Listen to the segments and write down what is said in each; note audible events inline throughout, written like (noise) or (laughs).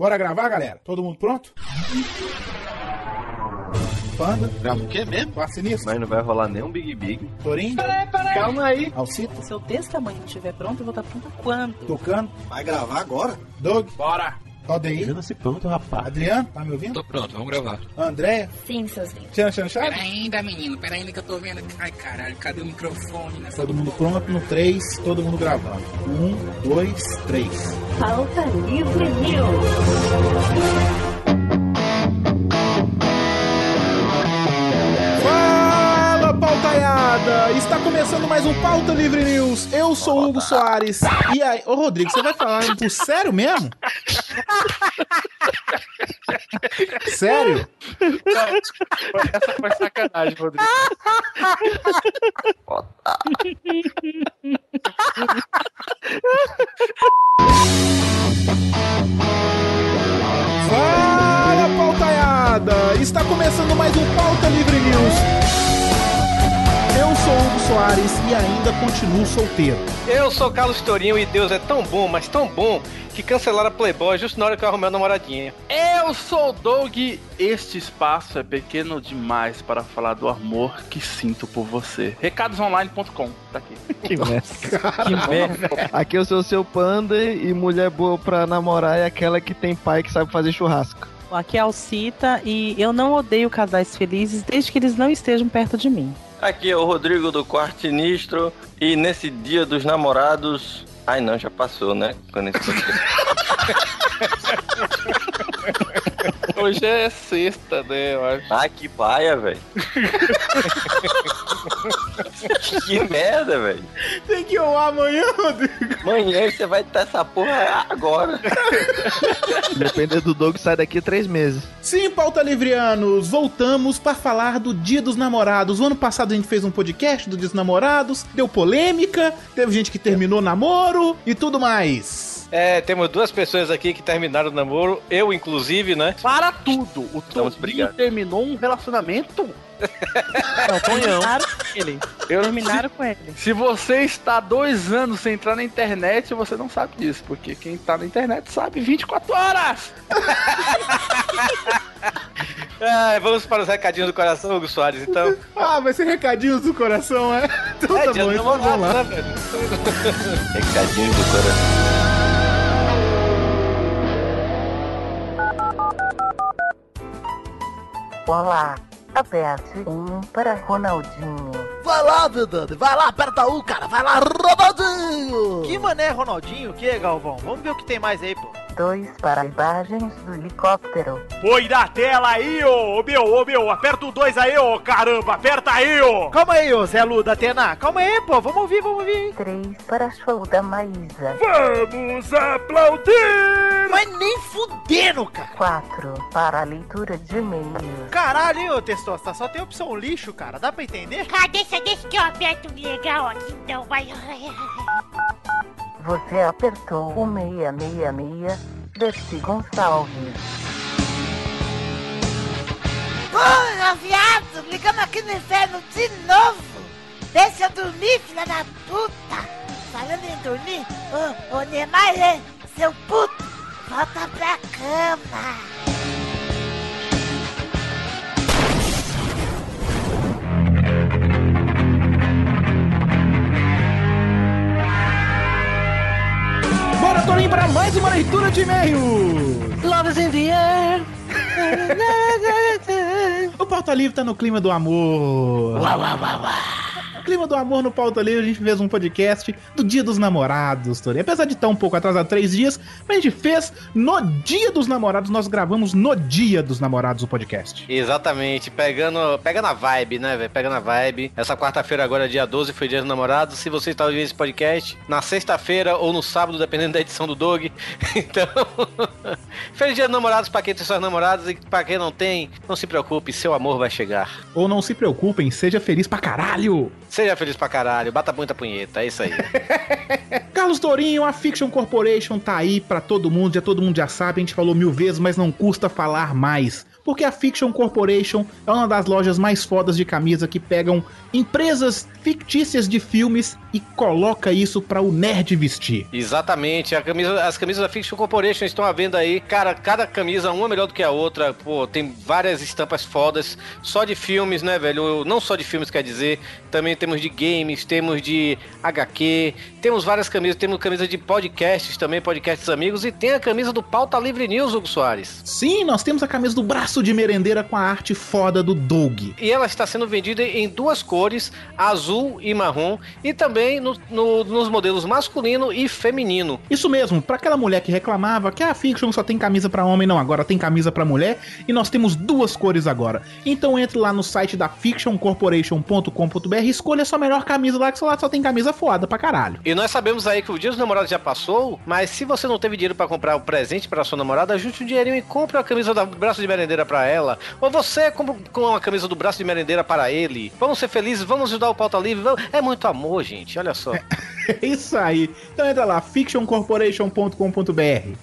Bora gravar, galera? Todo mundo pronto? Panda, Grava o quê mesmo? Quarto Sinistro, Mas não vai rolar nenhum Big Big. Torinho, Calma aí. Alcita, Se eu desse tamanho estiver pronto, eu vou estar pronta quando? Tocando, Vai gravar agora? Doug, Bora. Aldeir, Ajuda-se pronto, rapaz. Adriano, tá me ouvindo? Tô pronto, vamos gravar. Andréia, Sim, seus lindos. Tchan Chan Chá? Pera ainda, menino, pera ainda que eu tô vendo. Ai, caralho, cadê o microfone nessa Todo mundo pronto no 3, todo mundo gravando. 1, 2, 3. Pauta Livre News. Pautaiada! Está começando mais um Pauta Livre News. Eu sou o Hugo Soares. E aí, ô Rodrigo, você vai falar por sério mesmo? (laughs) Sério? Essa foi sacanagem, Rodrigo. Fala, pautaiada! Está começando mais um Pauta Livre News. Eu sou o Hugo Soares e ainda continuo solteiro. Eu sou Carlos Tourinho e Deus é tão bom, mas tão bom, que cancelaram a Playboy justo na hora que eu arrumei a namoradinha. Eu sou o Doug. Este espaço é pequeno demais para falar do amor que sinto por você. Recadosonline.com. Tá aqui. (laughs) Que merda. que merda. Aqui eu sou o seu panda e mulher boa pra namorar é aquela que tem pai que sabe fazer churrasco. Aqui é a Alcita e eu não odeio casais felizes desde que eles não estejam perto de mim. Aqui é o Rodrigo do Quarto Sinistro e nesse dia dos namorados. Ai não, já passou, né? Quando esse (laughs) (laughs) Hoje é sexta, né? Eu acho. Ah, que paia, velho. (laughs) que merda, velho. Tem que ir amanhã, Rodrigo. Amanhã você vai estar essa porra agora. Depender do Doug, sai daqui três meses. Sim, pauta livrianos, voltamos para falar do Dia dos Namorados. O ano passado a gente fez um podcast do Dia dos Namorados, deu polêmica, teve gente que terminou namoro e tudo mais. É, temos duas pessoas aqui que terminaram o namoro, eu inclusive, né? Para tudo. O Toninho terminou um relacionamento. Não, terminaram com ele. Eu, Terminaram com ele. Se você está dois anos sem entrar na internet, você não sabe disso. Porque quem tá na internet sabe 24 horas. (laughs) Ah, vamos para os recadinhos do coração, Hugo Soares, então. Ah, vai ser recadinhos do coração, é? Então É, tá bom, então vamos lá. né, velho? Recadinhos do coração. Olá, aperte um para Ronaldinho. Vai lá, Vedane. Vai lá, aperta um, cara. Vai lá, Ronaldinho. Que mané, Ronaldinho? O que, Galvão? Vamos ver o que tem mais aí, pô. Dois para imagens do helicóptero. Põe na tela aí, ô, ô meu, ô meu, aperta o 2 aí, ô, caramba, aperta aí, ô. Calma aí, ô, Zé Lu da Atena, calma aí, pô, vamos ouvir, vamos ouvir. Três para show da Maísa. Vamos aplaudir! Mas nem fudendo, cara. Quatro para a leitura de e-mails. Caralho, hein, ô, Testosta, só tem opção lixo, cara, dá pra entender? Ah, deixa, deixa que eu aperto legal aqui, então vai. (laughs) Você apertou o 666 Dercy Gonçalves. Porra, viado, ligamos aqui no inferno de novo. Deixa eu dormir, filha da puta. Falando em dormir, ô, ô Neymar, hein, seu puto, volta pra cama. Bora, Torinho, para mais uma leitura de e-mails. Love is in the air. (laughs) O Pauta Livre tá no clima do amor. Clima do amor no Pauta Livre, a gente fez um podcast do Dia dos Namorados, Torinho. Apesar de estar um pouco atrasado, três dias, mas a gente fez no Dia dos Namorados, nós gravamos no Dia dos Namorados o podcast. Exatamente, pegando, pegando a vibe, né, velho? Pegando a vibe. Essa quarta-feira, agora, dia 12, foi dia dos namorados. Se você está ouvindo esse podcast, na sexta-feira ou no sábado, dependendo da edição do Dog. (laughs) Então, (laughs) feliz dia dos namorados pra quem tem suas namoradas e pra quem não tem, não se preocupe, seu amor vai chegar. Ou não se preocupem, seja feliz pra caralho. Seja feliz pra caralho, bata muita punheta, é isso aí. (laughs) Carlos Tourinho, a Fiction Corporation tá aí pra todo mundo, já todo mundo já sabe, a gente falou mil vezes, mas não custa falar mais. Por porque a Fiction Corporation é uma das lojas mais fodas de camisa que pegam empresas fictícias de filmes e coloca isso para o nerd vestir. Exatamente, camisa, as camisas da Fiction Corporation estão à venda aí. Cara, cada camisa, uma melhor do que a outra. Pô, tem várias estampas fodas, só de filmes, né, velho? Não só de filmes, quer dizer. Também temos de games, temos de HQ, temos várias camisas. Temos camisa de podcasts também, podcasts amigos. E tem a camisa do Pauta Livre News, Hugo Soares. Sim, nós temos a camisa do braço de merendeira com a arte foda do Doug. E ela está sendo vendida em duas cores, azul e marrom. E também no- no- nos modelos masculino e feminino. Isso mesmo, pra aquela mulher que reclamava que a Fiction só tem camisa pra homem, não, agora tem camisa pra mulher e nós temos duas cores agora. Então entre lá no site da fictioncorporation.com.br e escolha a sua melhor camisa lá, que lá só tem camisa foda pra caralho. E nós sabemos aí que o dia dos namorados já passou, mas se você não teve dinheiro pra comprar o presente pra sua namorada, junte um dinheirinho e compre a camisa do braço de merendeira pra ela. Ou você compra com a camisa do braço de merendeira para ele. Vamos ser felizes, vamos ajudar o pauta livre. vamos- É muito amor, gente, olha só. (laughs) É isso aí. Então entra lá, fictioncorporation.com.br.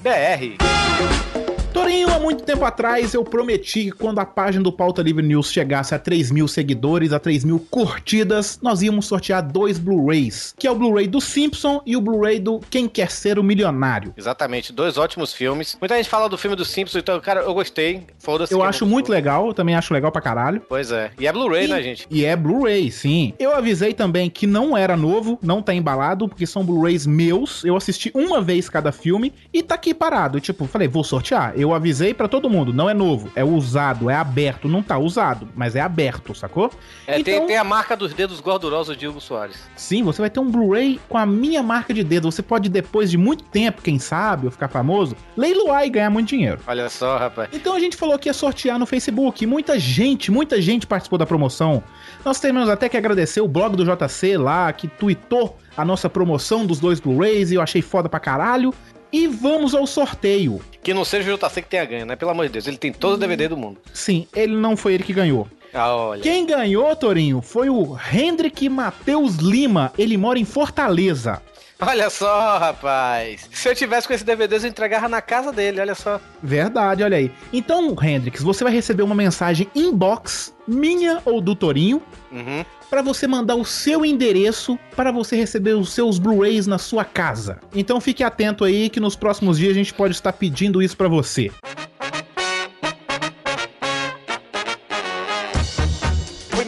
BR. Torinho, há muito tempo atrás eu prometi que quando a página do Pauta Livre News chegasse a 3 mil seguidores, a 3 mil curtidas, nós íamos sortear dois Blu-rays, que é o Blu-ray do Simpson e o Blu-ray do Quem Quer Ser o Milionário. Exatamente, dois ótimos filmes. Muita gente fala do filme do Simpsons, então, cara, eu gostei. Foda-se. Eu acho muito legal, eu também acho legal pra caralho. Pois é. E é Blu-ray, né, gente? E é Blu-ray, sim. Eu avisei também que não era novo, não tá embalado, porque são Blu-rays meus. Eu assisti uma vez cada filme e tá aqui parado. Tipo, falei, vou sortear. Eu avisei pra todo mundo, não é novo, é usado, é aberto. Não tá usado, mas é aberto, sacou? É, tem, Então- tem a marca dos dedos gordurosos de Hugo Soares. Sim, você vai ter um Blu-ray com a minha marca de dedo. Você pode, depois de muito tempo, quem sabe, ou ficar famoso, leiloar e ganhar muito dinheiro. Olha só, rapaz. Então a gente falou que ia sortear no Facebook. E muita gente, muita gente participou da promoção. Nós temos até que agradecer o blog do JC lá, que tweetou a nossa promoção dos dois Blu-rays e eu achei foda pra caralho. E vamos ao sorteio. Que não seja o JC que tenha ganho, né? Pelo amor de Deus, ele tem todo o DVD do mundo. Sim, ele não foi ele que ganhou. Ah, olha. Quem ganhou, Torinho, foi o Hendrik Matheus Lima. Ele mora em Fortaleza. Olha só, rapaz. Se eu tivesse com esse DVD, eu entregava na casa dele, olha só. Verdade, olha aí. Então, Hendrix, você vai receber uma mensagem inbox, minha ou do Torinho, Uhum. para você mandar o seu endereço para você receber os seus Blu-rays na sua casa. Então fique atento aí que nos próximos dias a gente pode estar pedindo isso para você.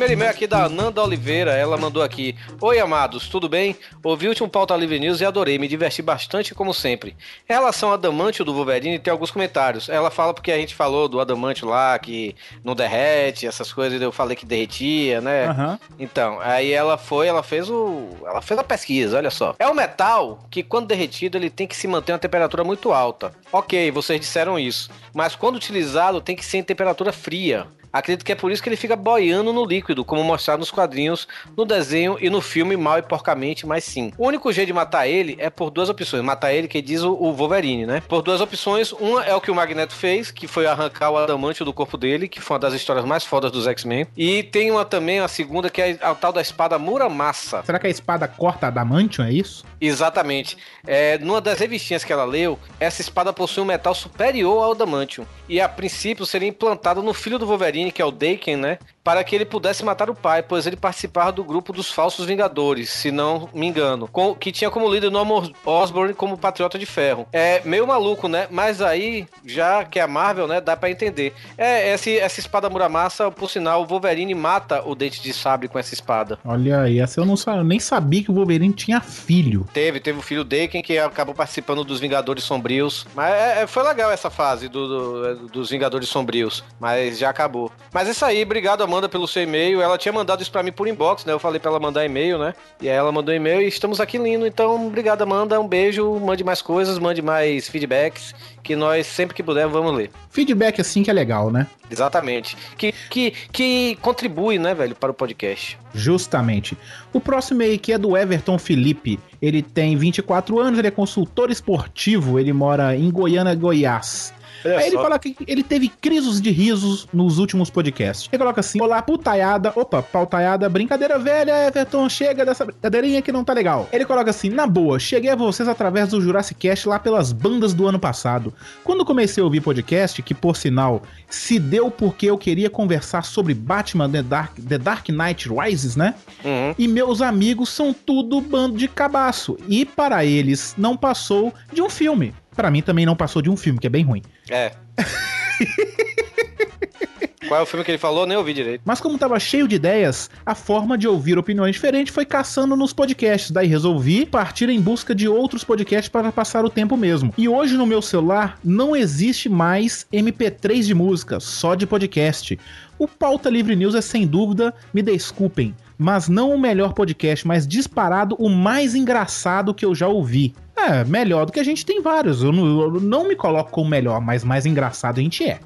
Primeiro e-mail aqui da Nanda Oliveira, ela mandou aqui: Oi, amados, tudo bem? Ouvi o último Pauta Livre News e adorei, me diverti bastante como sempre. Em relação ao Adamantio do Wolverine, tem alguns comentários. Ela fala porque a gente falou do Adamantio lá, que não derrete, essas coisas, eu falei que derretia, né? Aham. Então, aí ela foi, ela fez o. Ela fez a pesquisa, olha só. É um metal que, quando derretido, ele tem que se manter uma temperatura muito alta. Ok, vocês disseram isso. Mas quando utilizado, tem que ser em temperatura fria. Acredito que é por isso que ele fica boiando no líquido, como mostrado nos quadrinhos, no desenho e no filme mal e porcamente, mas sim. O único jeito de matar ele é por duas opções. Matar ele, que diz o, o Wolverine, né? Por duas opções. Uma é o que o Magneto fez, que foi arrancar o adamantio do corpo dele, que foi uma das histórias mais fodas dos X-Men. E tem uma também, a segunda, que é a tal da espada Muramasa. Será que a espada corta adamantium, é isso? Exatamente. É, numa das revistinhas que ela leu, essa espada possui um metal superior ao adamantium. E a princípio seria implantada no filho do Wolverine, que é o Daken, né? Para que ele pudesse matar o pai, pois ele participava do grupo dos Falsos Vingadores, se não me engano. com- que tinha como líder Norman Osborn como Patriota de Ferro. É meio maluco, né? Mas aí, já que é a Marvel, né? Dá pra entender. É, essa, essa espada Muramasa, por sinal, o Wolverine mata o Dente de Sabre com essa espada. Olha aí, essa eu, não, eu nem sabia que o Wolverine tinha filho. Teve, teve o filho Daken que acabou participando dos Vingadores Sombrios. Mas é, é, foi legal essa fase do, do- dos Vingadores Sombrios. Mas já acabou. Mas é isso aí, obrigado Amanda pelo seu e-mail. Ela tinha mandado isso pra mim por inbox, né? Eu falei pra ela mandar e-mail, né? E aí ela mandou e-mail e estamos aqui lindo. Então, obrigado Amanda, um beijo, mande mais coisas, mande mais feedbacks, que nós sempre que puder vamos ler. Feedback assim que é legal, né? Exatamente. Que, que, que contribui, né, velho, para o podcast. Justamente. O próximo aí que é do Everton Felipe. Ele tem 24 anos, ele é consultor esportivo, ele mora em Goiânia, Goiás. Aí ele coloca que ele teve crises de risos nos últimos podcasts. Ele coloca assim: Olá, putaiada. Opa, pautaiada, brincadeira velha, Everton, chega dessa brincadeirinha que não tá legal. Ele coloca assim: Na boa, cheguei a vocês através do Jurassic Cast lá pelas bandas do ano passado. Quando comecei a ouvir podcast, que por sinal se deu porque eu queria conversar sobre Batman The Dark, The Dark Knight Rises, né? Uhum. E meus amigos são tudo bando de cabaço. E para eles não passou de um filme. Para mim também não passou de um filme, que é bem ruim. É. Qual é o filme que ele falou? Nem ouvi direito. Mas como tava cheio de ideias, a forma de ouvir opiniões diferentes foi caçando nos podcasts. Daí resolvi partir em busca de outros podcasts para passar o tempo mesmo. E hoje no meu celular não existe mais MP3 de música, só de podcast. O Pauta Livre News é sem dúvida, me desculpem, mas não o melhor podcast, mas disparado o mais engraçado que eu já ouvi. É, melhor do que a gente tem vários. Eu não, eu não me coloco como melhor, mas mais engraçado a gente é.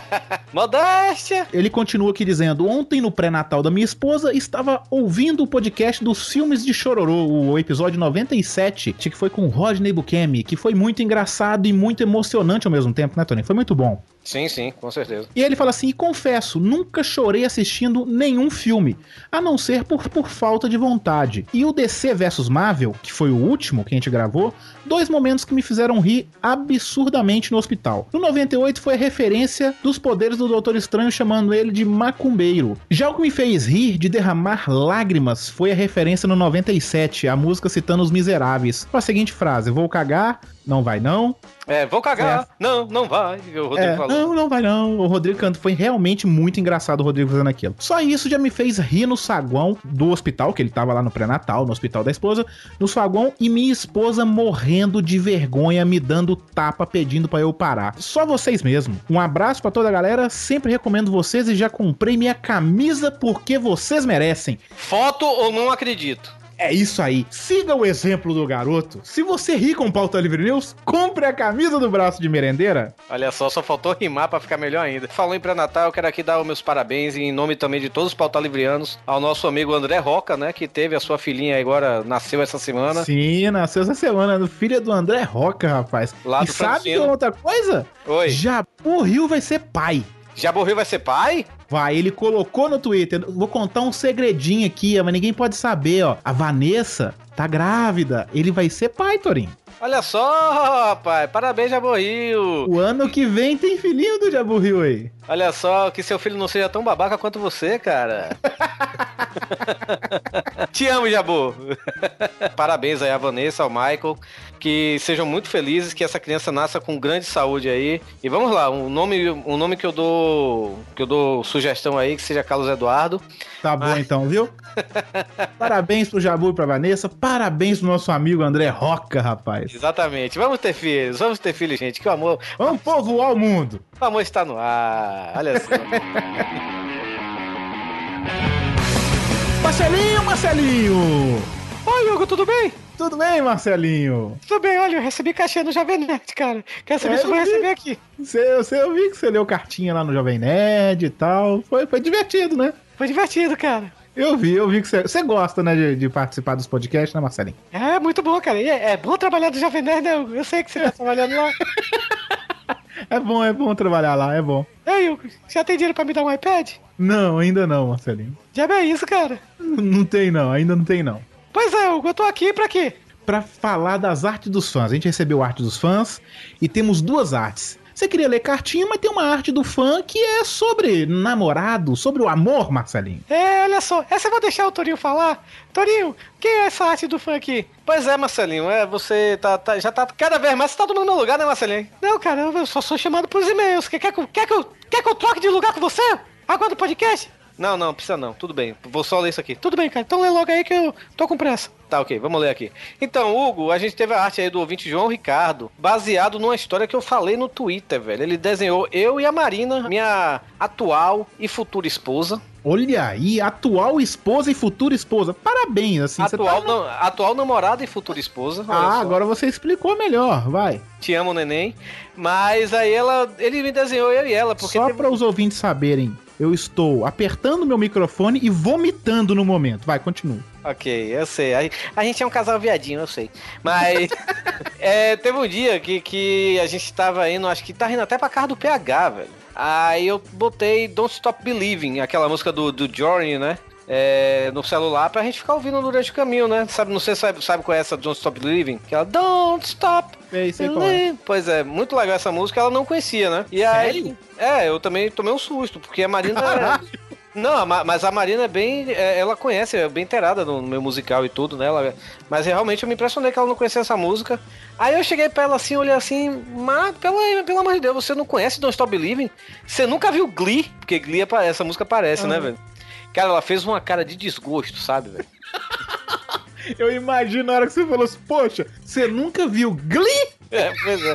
(laughs) Modéstia! Ele continua aqui dizendo: Ontem, no pré-natal da minha esposa, estava ouvindo o podcast dos filmes de Chororô, o episódio 97, que foi com o Rodney Bukemi, que foi muito engraçado e muito emocionante ao mesmo tempo, né, Tony? Foi muito bom. Sim, sim, com certeza. E ele fala assim: confesso, nunca chorei assistindo nenhum filme, a não ser por, por falta de vontade. E o DC vs Marvel, que foi o último que a gente gravou, dois momentos que me fizeram rir absurdamente no hospital. No 98 foi a referência dos poderes do Doutor Estranho chamando ele de macumbeiro. Já o que me fez rir de derramar lágrimas foi a referência no 97, a música citando os miseráveis. Com a seguinte frase: Vou cagar, não vai não. É, vou cagar. Não, não vai. O Rodrigo É, falou. não, não vai não. O Rodrigo Canto foi realmente muito engraçado o Rodrigo fazendo aquilo. Só isso já me fez rir no saguão do hospital, que ele tava lá no pré-natal, no hospital da esposa, no saguão, e minha esposa morrendo de vergonha, me dando tapa, pedindo pra eu parar. Só vocês mesmo. Um abraço pra toda a galera, sempre recomendo vocês e já comprei minha camisa porque vocês merecem. Foto ou não acredito? É isso aí. Siga o exemplo do garoto. Se você ri com pauta livre news, compre a camisa do braço de merendeira. Olha só, só faltou rimar pra ficar melhor ainda. Falou em pré-natal, eu quero aqui dar os meus parabéns em nome também de todos os pautalivrianos ao nosso amigo André Roca, né, que teve a sua filhinha agora, nasceu essa semana. Sim, nasceu essa semana, filha do André Roca, rapaz. Lá e sabe outra coisa? Oi. Jabu Rio vai ser pai. Jabo Rio vai ser pai? Vai, ele colocou no Twitter. Vou contar um segredinho aqui, mas ninguém pode saber, ó. A Vanessa tá grávida. Ele vai ser pai, Torinho. Olha só, rapaz. Parabéns, Jabo Rio. O ano que vem tem filhinho do Jabu Rio aí. Olha só, que seu filho não seja tão babaca quanto você, cara. (laughs) Te amo, Jabu. Parabéns aí a Vanessa, ao Michael. Que sejam muito felizes, que essa criança nasça com grande saúde aí. E vamos lá, um nome, um nome que eu dou. Que eu dou sugestão aí, que seja Carlos Eduardo. Tá bom então, viu? (laughs) Parabéns pro Jabu e pra Vanessa. Parabéns pro nosso amigo André Roca, rapaz. Exatamente. Vamos ter filhos, vamos ter filhos, gente. Que o amor. Vamos povoar o mundo. O amor está no ar. Olha só. Marcelinho, Marcelinho! Oi, Hugo, tudo bem? Tudo bem, Marcelinho? Tudo bem, olha, eu recebi caixinha no Jovem Nerd, cara. Quer saber É, se eu vou eu vi. receber aqui? Você, você, eu vi que você leu cartinha lá no Jovem Nerd e tal. Foi, foi divertido, né? Foi divertido, cara. Eu vi, eu vi que você, você gosta, né, de, de participar dos podcasts, né, Marcelinho? É muito bom, cara. E É, é bom trabalhar no Jovem Nerd, né? Hugo? Eu sei que você tá trabalhando lá. (laughs) É bom, é bom trabalhar lá, é bom. Ei, Hugo, já tem dinheiro pra me dar um iPad? Não, ainda não, Marcelinho. Já é isso, cara. Não tem não, ainda não tem não. Pois é, Hugo, eu tô aqui pra quê? Pra falar das artes dos fãs. A gente recebeu a arte dos fãs e temos duas artes. Você queria ler cartinha, mas tem uma arte do fã que é sobre namorado, sobre o amor, Marcelinho. É, olha só, essa eu vou deixar o Torinho falar. Torinho, quem é essa arte do fã aqui? Pois é, Marcelinho, é, você tá, tá- já tá cada vez mais, você tá tomando meu lugar, né, Marcelinho? Não, cara, eu só sou chamado pros e-mails. Quer, quer, que eu- quer, que eu, quer que eu troque de lugar com você? Agora do podcast? Não, não, precisa não, tudo bem, vou só ler isso aqui. Tudo bem, cara, então lê logo aí que eu tô com pressa. Tá, ok, vamos ler aqui. Então, Hugo, a gente teve a arte aí do ouvinte João Ricardo, baseado numa história que eu falei no Twitter, velho. Ele desenhou eu e a Marina, minha atual e futura esposa. Olha aí, atual esposa e futura esposa. Parabéns, assim. Atual, tá- atual namorada e futura esposa. Ah, só. agora você explicou melhor, vai. Te amo, neném. Mas aí ela. Ele me desenhou eu e ela, porque Só teve- para os ouvintes saberem, eu estou apertando meu microfone e vomitando no momento. Vai, continua. Ok, eu sei. A, a gente é um casal viadinho, eu sei. Mas (laughs) é, teve um dia que, que a gente tava indo, acho que tá indo até pra casa do PH, velho. Aí eu botei Don't Stop Believing, aquela música do, do Journey, né? É, no celular pra gente ficar ouvindo durante o caminho, né? Sabe, não sei se sabe, sabe qual é essa Don't Stop Believing? Que ela Don't Stop É isso aí, é? Pois é, muito legal essa música, ela não conhecia, né? E aí, é, eu também tomei um susto, porque a Marina Não, a Ma- mas a Marina é bem. é, Ela conhece, é bem inteirada no meu musical e tudo, né? Ela, mas realmente eu me impressionei que ela não conhecia essa música. Aí eu cheguei pra ela assim, olhei assim, mas pelo, pelo amor de Deus, você não conhece Don't Stop Believing? Você nunca viu Glee? Porque Glee, essa música aparece, né, Aham. velho? Cara, ela fez uma cara de desgosto, sabe, velho? (laughs) Eu imagino na hora que você falou assim, poxa, você nunca viu Glee? É, pois é.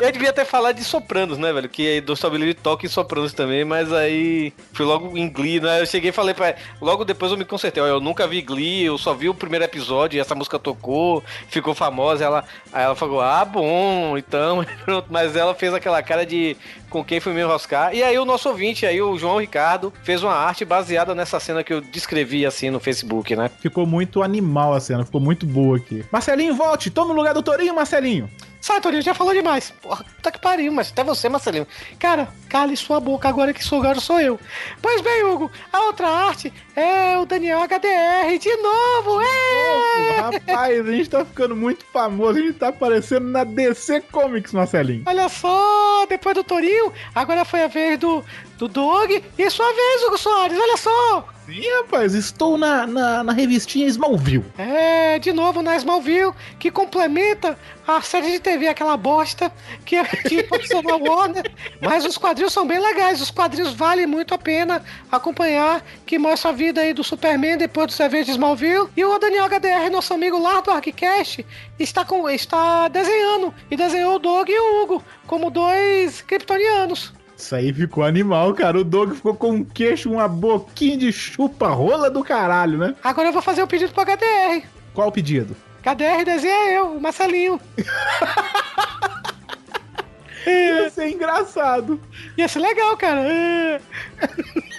Eu devia ter falado de Sopranos, né, velho? Que do Stop Believing toca em Sopranos também, mas aí fui logo em Glee, né? Eu cheguei e falei pra ela, logo depois eu me consertei, ó, eu nunca vi Glee, eu só vi o primeiro episódio e essa música tocou, ficou famosa, ela, aí ela falou, ah, bom, então, (laughs) mas ela fez aquela cara de com quem fui me enroscar, e aí o nosso ouvinte, aí o João Ricardo, fez uma arte baseada nessa cena que eu descrevi assim no Facebook, né? Ficou muito animal a cena, ficou muito boa aqui. Marcelinho, volte, toma o lugar do Torinho, Marcelinho. Sai, Torinho, já falou demais. Porra, puta que pariu, mas até você, Marcelinho. Cara, cale sua boca agora que sou sou eu. Pois bem, Hugo, a outra arte é o Daniel HDR de novo, é! Rapaz, a gente tá ficando muito famoso, a gente tá aparecendo na DC Comics, Marcelinho. Olha só, depois do Torinho, agora foi a vez do, do Dog e sua vez, Hugo Soares, olha só! Sim, rapaz, estou na, na, na revistinha Smallville. É, de novo na Smallville, que complementa a série de TV, aquela bosta que a gente passou na Warner. Mas os quadrinhos são bem legais, os quadrinhos valem muito a pena acompanhar, que mostra a vida aí do Superman depois dos eventos de Smallville. E o Daniel HDR, nosso amigo lá do Arquicast, está, com, está desenhando, e desenhou o Dog e o Hugo, como dois kryptonianos. Isso aí ficou animal, cara. O Doug ficou com um queixo, uma boquinha de chupa-rola do caralho, né? Agora eu vou fazer o pedido pro HDR. Qual o pedido? HDR desenha eu, o Marcelinho. (laughs) Ia ser engraçado. Ia ser legal, cara. (laughs)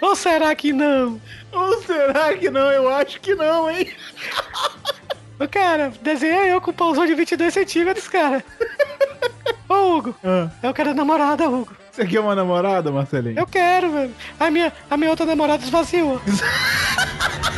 Ou será que não? Ou será que não? Eu acho que não, hein? Cara, desenha eu com o pauzão de 22 centímetros, cara. (laughs) Ô, Hugo, Ah, eu quero namorada, Hugo. Você quer uma namorada, Marcelinho? Eu quero, velho. A minha, a minha outra namorada esvaziou. (laughs)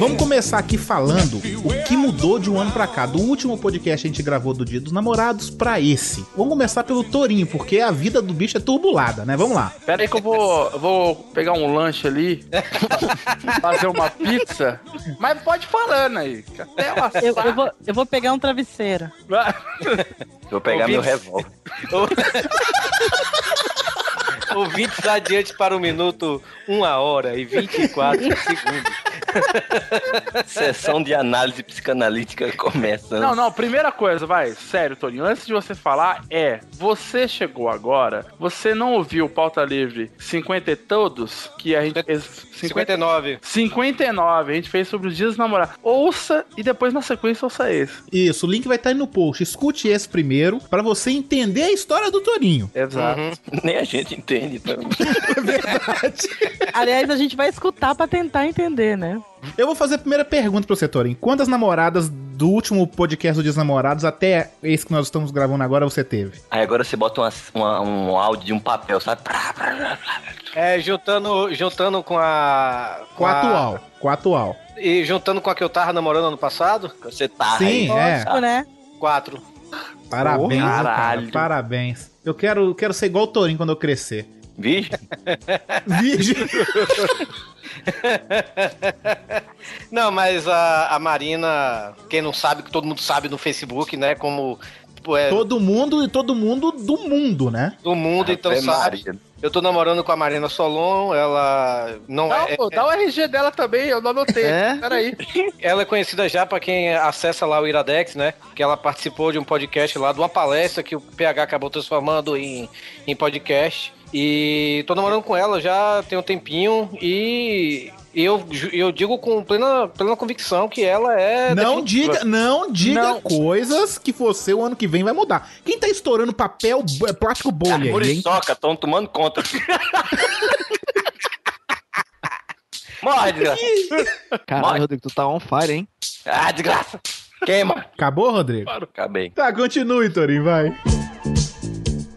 Vamos começar aqui falando o que mudou de um ano pra cá. Do último podcast a gente gravou do Dia dos Namorados pra esse. Vamos começar pelo Torinho, porque a vida do bicho é turbulada, né? Vamos lá. Pera aí que eu vou, eu vou pegar um lanche ali, (laughs) fazer uma pizza, mas pode falando aí, que até eu assar... Eu, eu vou, eu vou pegar um travesseiro. (laughs) Vou pegar meu Ouvintes. revólver. (laughs) Ouvintes adiante para o minuto 1 hora e 24 segundos. (laughs) Sessão de análise psicanalítica começando. Não, não, primeira coisa, vai, sério, Toninho, antes de você falar, é, você chegou agora, você não ouviu o Pauta Livre 50 e todos, que a gente fez... 50, 59. 59, a gente fez sobre os dias dos namorados. Ouça e depois na sequência ouça esse. Isso, o link vai estar aí no post. Escute esse primeiro pra você entender a história do Torinho. Exato. (laughs) Nem a gente entende, então. (laughs) Aliás, a gente vai escutar pra tentar entender, né? Eu vou fazer a primeira pergunta pro você, Torinho. Quantas namoradas do último podcast do Dia dos Namorados até esse que nós estamos gravando agora você teve? Aí agora você bota uma- uma- um áudio de um papel, sabe? É, juntando, juntando com a. Com a atual. Com a atual. E juntando com a que eu tava namorando ano passado? Você tá Sim, é. Lógico, né? Quatro. Parabéns, viu, cara. Parabéns. Eu quero, quero ser igual o Torinho quando eu crescer. Vixe, Virgem. (laughs) (laughs) (laughs) Não, mas a, a Marina, quem não sabe, que todo mundo sabe no Facebook, né? Como tipo, é todo mundo e todo mundo do mundo, né? do mundo, então Ave sabe. Maria. Eu tô namorando com a Marina Solon, ela não Dá, é, pô, dá o RG dela também, eu não anotei. É? Peraí. ela é conhecida já pra quem acessa lá o Iradex, né? Que ela participou de um podcast lá, de uma palestra que o PH acabou transformando em, em podcast. E tô namorando com ela já tem um tempinho e eu, eu digo com plena, plena convicção que ela é. Não definitiva. diga, não diga Não. coisas que você o ano que vem vai mudar. Quem tá estourando papel, plástico bolha? Muriçoca, estão tomando conta. Morre, desgraça. Caralho, Rodrigo, tu tá on fire, hein? Ah, desgraça. Queima. Acabou, Rodrigo? Acabei. Tá, continue, Torinho, vai.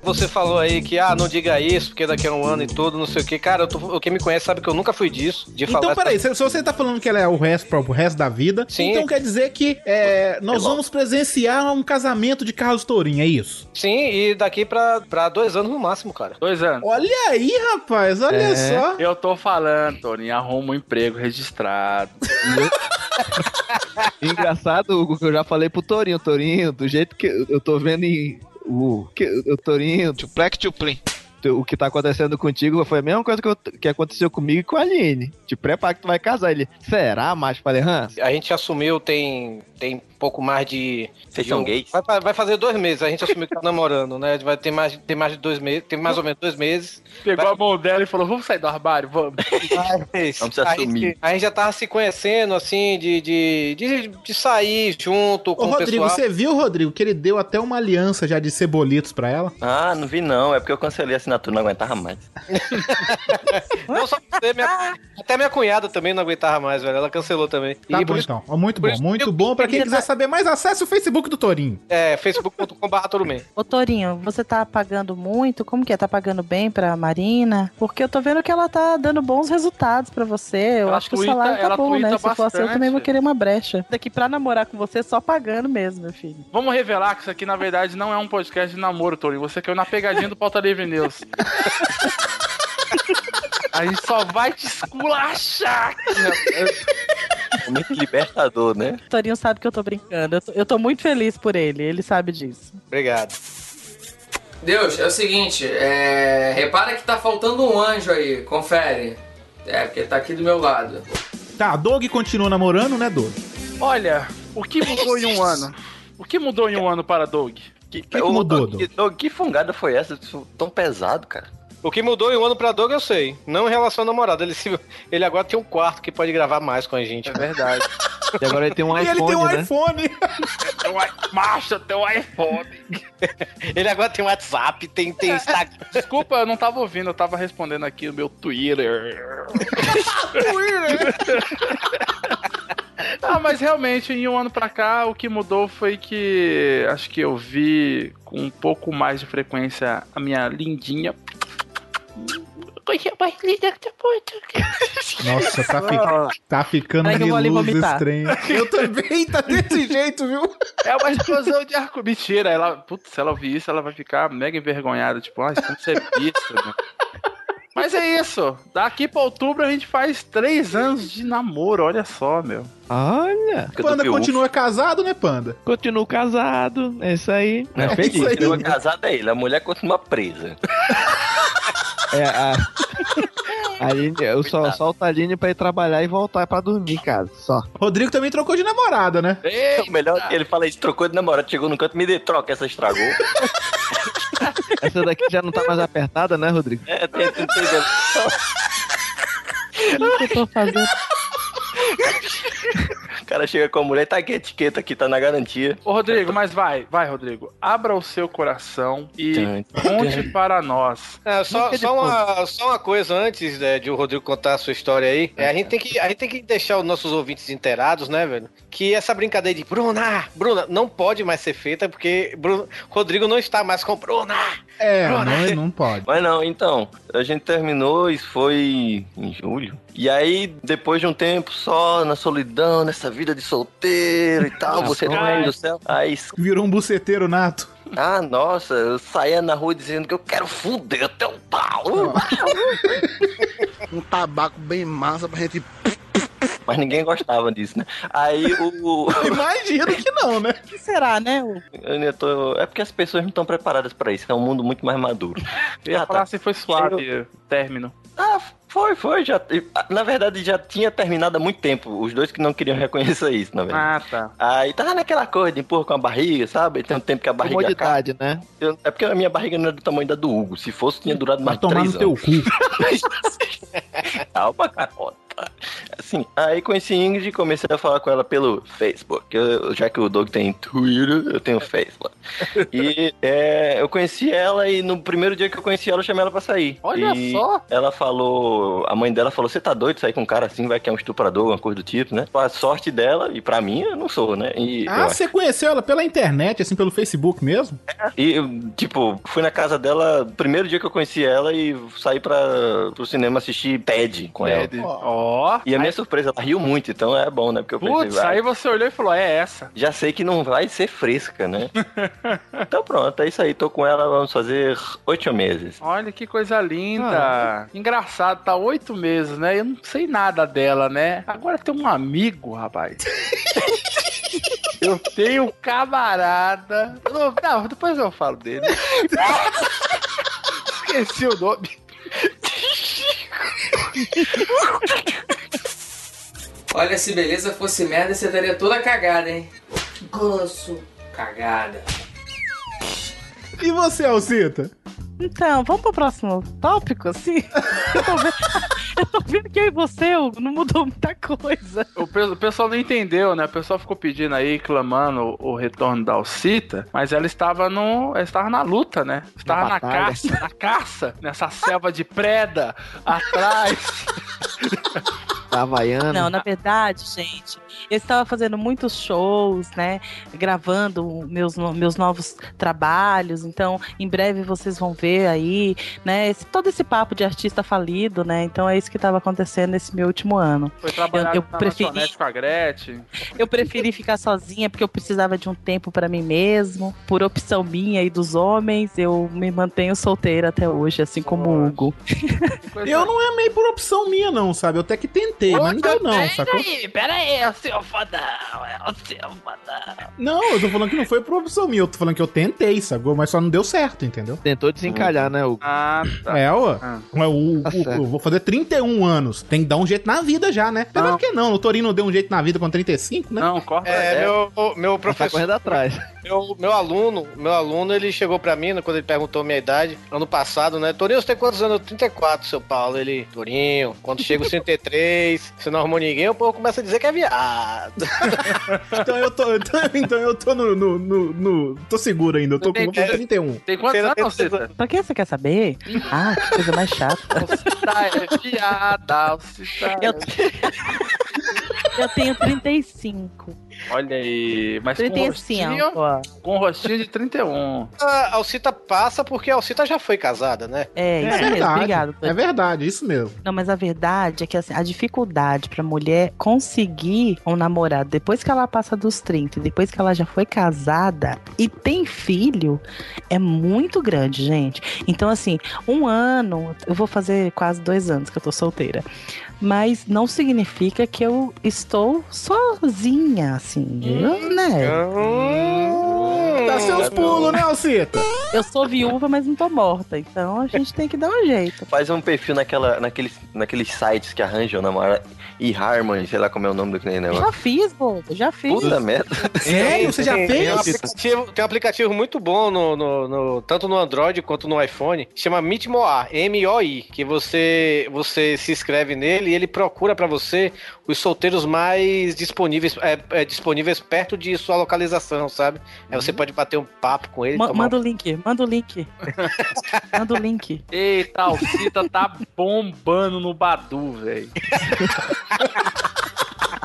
Você falou aí que, ah, não diga isso, porque daqui a um ano e tudo, não sei o que. Cara, eu tô- quem me conhece sabe que eu nunca fui disso. De Então, falar peraí, se, se você tá falando que ela é o resto pro resto da vida, Sim. então quer dizer que é, nós vamos presenciar um casamento de Carlos Tourinho, é isso? Sim, e daqui pra, pra dois anos no máximo, cara. Dois anos. Olha aí, rapaz, olha É. só. Eu tô falando, Tony, arruma um emprego registrado. (laughs) Engraçado, Hugo, que eu já falei pro Torinho. Torinho, do jeito que eu- eu tô vendo em. O, o Torinho. Tuplec tuplim. O que tá acontecendo contigo foi a mesma coisa que, eu- que aconteceu comigo e com a Aline. Te prepara que tu vai casar. Ele, será, macho? Falei, hã? A gente assumiu tem, tem pouco mais de. Vocês são um- gays? Vai, vai fazer dois meses. A gente assumiu que tá namorando, né? Vai ter mais, tem mais de dois meses. Tem mais ou menos dois meses. Pegou a mão dela e falou: vamos sair do armário, vamos. (laughs) Mas Vamos se a assumir. gente, a gente já tava se conhecendo, assim, de, de, de, de sair junto Ô, com o Rodrigo, pessoal. você viu, Rodrigo, que ele deu até uma aliança já de cebolitos pra ela? Ah, não vi não. É porque eu cancelei a assinatura, não aguentava mais. (laughs) Não só você, minha- até minha cunhada também não aguentava mais, velho. Ela cancelou também. Tá e bom, por isso, então. Muito por bom, isso muito eu- bom. Pra quem quiser saber mais, acesse o Facebook do Torinho. é, facebook.com.br Torumen. (laughs) Ô Torinho, você tá pagando muito? Como que é? Tá pagando bem pra Marina? Porque eu tô vendo que ela tá dando bons resultados pra você. Eu Ela acho que o tuita- salário tá bom, né? tuita Se for assim, eu também vou bastante. querer uma brecha. Daqui pra namorar com você, só pagando mesmo, meu filho. Vamos revelar que isso aqui, na verdade, não é um podcast de namoro, Tony. Você caiu na pegadinha do Pauta Livre News. (laughs) A gente só vai te esculachar rapaz. É muito libertador, né? O Torinho sabe que eu tô brincando. Eu tô, eu tô muito feliz por ele, ele sabe disso. Obrigado. Deus, é o seguinte, é... repara que tá faltando um anjo aí, confere. É, porque tá aqui do meu lado. Tá, Doug continua namorando, né, Doug? Olha, o que mudou em um (laughs) ano? O que mudou em um ano para Doug? Que, que mudou, Que, Doug, que fungada foi essa? Tão pesado, cara. O que mudou em um ano pra Doug eu sei. Não em relação ao namorado. Ele, se- ele agora tem um quarto que pode gravar mais com a gente. É verdade. (laughs) E agora ele tem um e iPhone, ele tem um né? iPhone. Tem um i- Macho, tem um iPhone. (laughs) Ele agora tem WhatsApp, tem, tem Instagram. (laughs) Desculpa, eu não tava ouvindo, eu tava respondendo aqui no meu Twitter. (laughs) Ah, mas realmente, em um ano pra cá, o que mudou foi que acho que eu vi com um pouco mais de frequência a minha lindinha. Coisa mais linda que você Nossa, tá, fi- tá ficando ali meluso. (laughs) Eu também, tá desse (laughs) jeito, viu? É uma explosão de arco. Mentira, ela. Putz, se ela ouvir isso, ela vai ficar mega envergonhada. Tipo, ah, isso você é besta, meu. Mas é isso. Daqui pra outubro a gente faz três anos de namoro, olha só, meu. Olha, Panda continua casado, né, Panda? continuo casado. É isso aí. É isso feliz. aí. Continua casado é ele, a mulher continua presa. É, a... (laughs) Aline, eu só solto a Aline pra ir trabalhar e voltar pra dormir, cara. Só. Rodrigo também trocou de namorada, né? O (laughs) melhor é que ele fala isso, trocou de namorado, chegou no canto, me dê troca, essa estragou. (laughs) Essa daqui já não tá mais apertada, né, Rodrigo? É, tem, tem, tem, (laughs) O que eu tô fazendo? O cara chega com a mulher, tá aqui a etiqueta aqui, tá na garantia. Ô, Rodrigo, mas vai, vai, Rodrigo. Abra o seu coração e conte (laughs) para nós. É, só, só, uma, só uma coisa antes né, de o Rodrigo contar a sua história aí. É, a, gente tem que, a gente tem que deixar os nossos ouvintes inteirados, né, velho? Que essa brincadeira de Bruna, Bruna, não pode mais ser feita porque Bruno, Rodrigo não está mais com Bruna. É, Bruna. não, não pode. Mas não, então, a gente terminou, isso foi em julho. E aí, depois de um tempo só, na solidão, nessa vida de solteiro e tal, você tá do céu. Aí, Virou um buceteiro nato. ah, nossa, eu saía na rua dizendo que eu quero fuder até o pau. Um tabaco bem massa pra gente. (laughs) Mas ninguém gostava disso, né? Aí o. (laughs) Imagino que não, né? O que será, né? O- Eu tô... É porque as pessoas não estão preparadas pra isso, é um mundo muito mais maduro. Eu ia Ah, falar tá. se foi suave o término. Ah, Foi, foi, já. Na verdade, já tinha terminado há muito tempo. Os dois que não queriam reconhecer isso, na verdade. Ah, tá. Aí tava naquela coisa de empurra com a barriga, sabe? Tem um tempo que a barriga. Comodidade, né? Eu- é porque a minha barriga não é do tamanho da do Hugo. Se fosse, tinha durado mais Vai de tomar três no teu anos. cu. (laughs) Calma, carota. Assim, aí conheci Ingrid e comecei a falar com ela pelo Facebook. Eu- já que o Doug tem Twitter, eu tenho Facebook. (laughs) E é, eu conheci ela e no primeiro dia que eu conheci ela, eu chamei ela pra sair. Olha E só. Ela falou, a mãe dela falou: Você tá doido de sair com um cara assim, vai que é um estuprador, uma coisa do tipo, né? A sorte dela, e pra mim, eu não sou, né? E, Ah, acho você conheceu ela pela internet, assim, pelo Facebook mesmo? e eu, tipo, fui na casa dela, primeiro dia que eu conheci ela e saí pra, pro cinema assistir Ted com Ted. ela. Ó. E a minha surpresa, ela riu muito, então é bom, né? Porque eu Putz, pensei, vai, aí você olhou e falou, é essa. já sei que não vai ser fresca, né? (laughs) então pronto, é isso aí, tô com ela, vamos fazer oito meses. Olha que coisa linda. Engraçado, tá oito meses, né? Eu não sei nada dela, né? Agora tem um amigo, rapaz. (laughs) Eu tenho um camarada. Não, depois eu falo dele. (laughs) Esqueci o nome. Olha, se beleza fosse merda, você estaria toda cagada, hein? Gosto. Cagada. E você, Alcita? Então, vamos pro próximo tópico, assim? (laughs) Eu tô vendo, eu tô vendo que eu e você Hugo, não mudou muita coisa. O, pe- o pessoal não entendeu, né? O pessoal ficou pedindo aí, clamando o, o retorno da Alcita, mas ela estava no. Ela estava na luta, né? Estava na, batalha. caça, na caça, nessa selva de preda atrás. (laughs) Da Havaiana. Não, na verdade, gente, eu estava fazendo muitos shows, né? Gravando meus, meus novos trabalhos. Então, em breve vocês vão ver aí, né? esse- todo esse papo de artista falido, né? Então é isso que estava acontecendo nesse meu último ano. Foi trabalhar Eu- eu na preferi- com a Gretchen. Eu preferi ficar sozinha porque eu precisava de um tempo para mim mesmo. Por opção minha e dos homens, eu me mantenho solteira até hoje, assim como o Hugo. Eu não amei por opção minha, não, sabe? Eu até que tentei, mas não deu, não, sacou? Peraí, peraí, é o seu fodão, é o seu fodão. Não, eu tô falando que não foi por opção minha, eu tô falando que eu tentei, sacou? Mas só não deu certo, entendeu? Tentou desencalhar, né, Hugo? Ah, tá. É, ué. Ah. Ué, o- Tá eu vou fazer 31 anos. Tem que dar um jeito na vida já, né? Apesar Não. que não, o Torino deu um jeito na vida com 35, né? Não, corta. É, meu, meu Tá professor. correndo atrás. Meu, meu aluno, meu aluno, ele chegou pra mim quando ele perguntou a minha idade, ano passado, né? Torinho, você tem quantos anos? Eu, 34, seu Paulo. Ele, Torinho, quando chega os 33, você não arrumou ninguém, o povo começa a dizer que é viado. (laughs) Então eu tô, então, então eu tô no, no, no- no- Tô seguro ainda, eu tô com vou fazer 31. Tem quantos Você anos, tem Alcita? Pra que você quer saber? Ah, que coisa mais chata. Alcita é viada, Alcita Eu- é... Eu tenho 35. Olha aí, mas com 35, rostinho, ó. com rostinho de 31. (laughs) A Alcita passa porque a Alcita já foi casada, né? É, isso mesmo, obrigado. É verdade, isso mesmo. Não, mas a verdade é que assim, a dificuldade pra mulher conseguir um namorado depois que ela passa dos 30, e depois que ela já foi casada e tem filho, é muito grande, gente. Então, assim, um ano, eu vou fazer quase dois anos que eu tô solteira. Mas não significa que eu estou sozinha, assim. Eu, né? Dá seus pulos, né, Alcita? Eu sou viúva, mas não tô morta. Então a gente tem que dar um jeito. Faz um perfil naquela, naqueles, naqueles sites que arranjam namorada. E Harmony, sei lá como é o nome do que negócio. Já fiz, bobo, já fiz. Puta merda. (laughs) Sério? Você já Tem um, fez? aplicativo, tem um aplicativo muito bom, no, no- no- tanto no Android quanto no iPhone, chama Meetmoa, M-O-I, que você, você se inscreve nele e ele procura pra você os solteiros mais disponíveis, é, é, disponíveis perto de sua localização, sabe? Aí você pode bater um papo com ele. Ma- tomar manda o link, manda o link. (laughs) manda o link. Eita, a Alcita tá bombando no Badu, velho.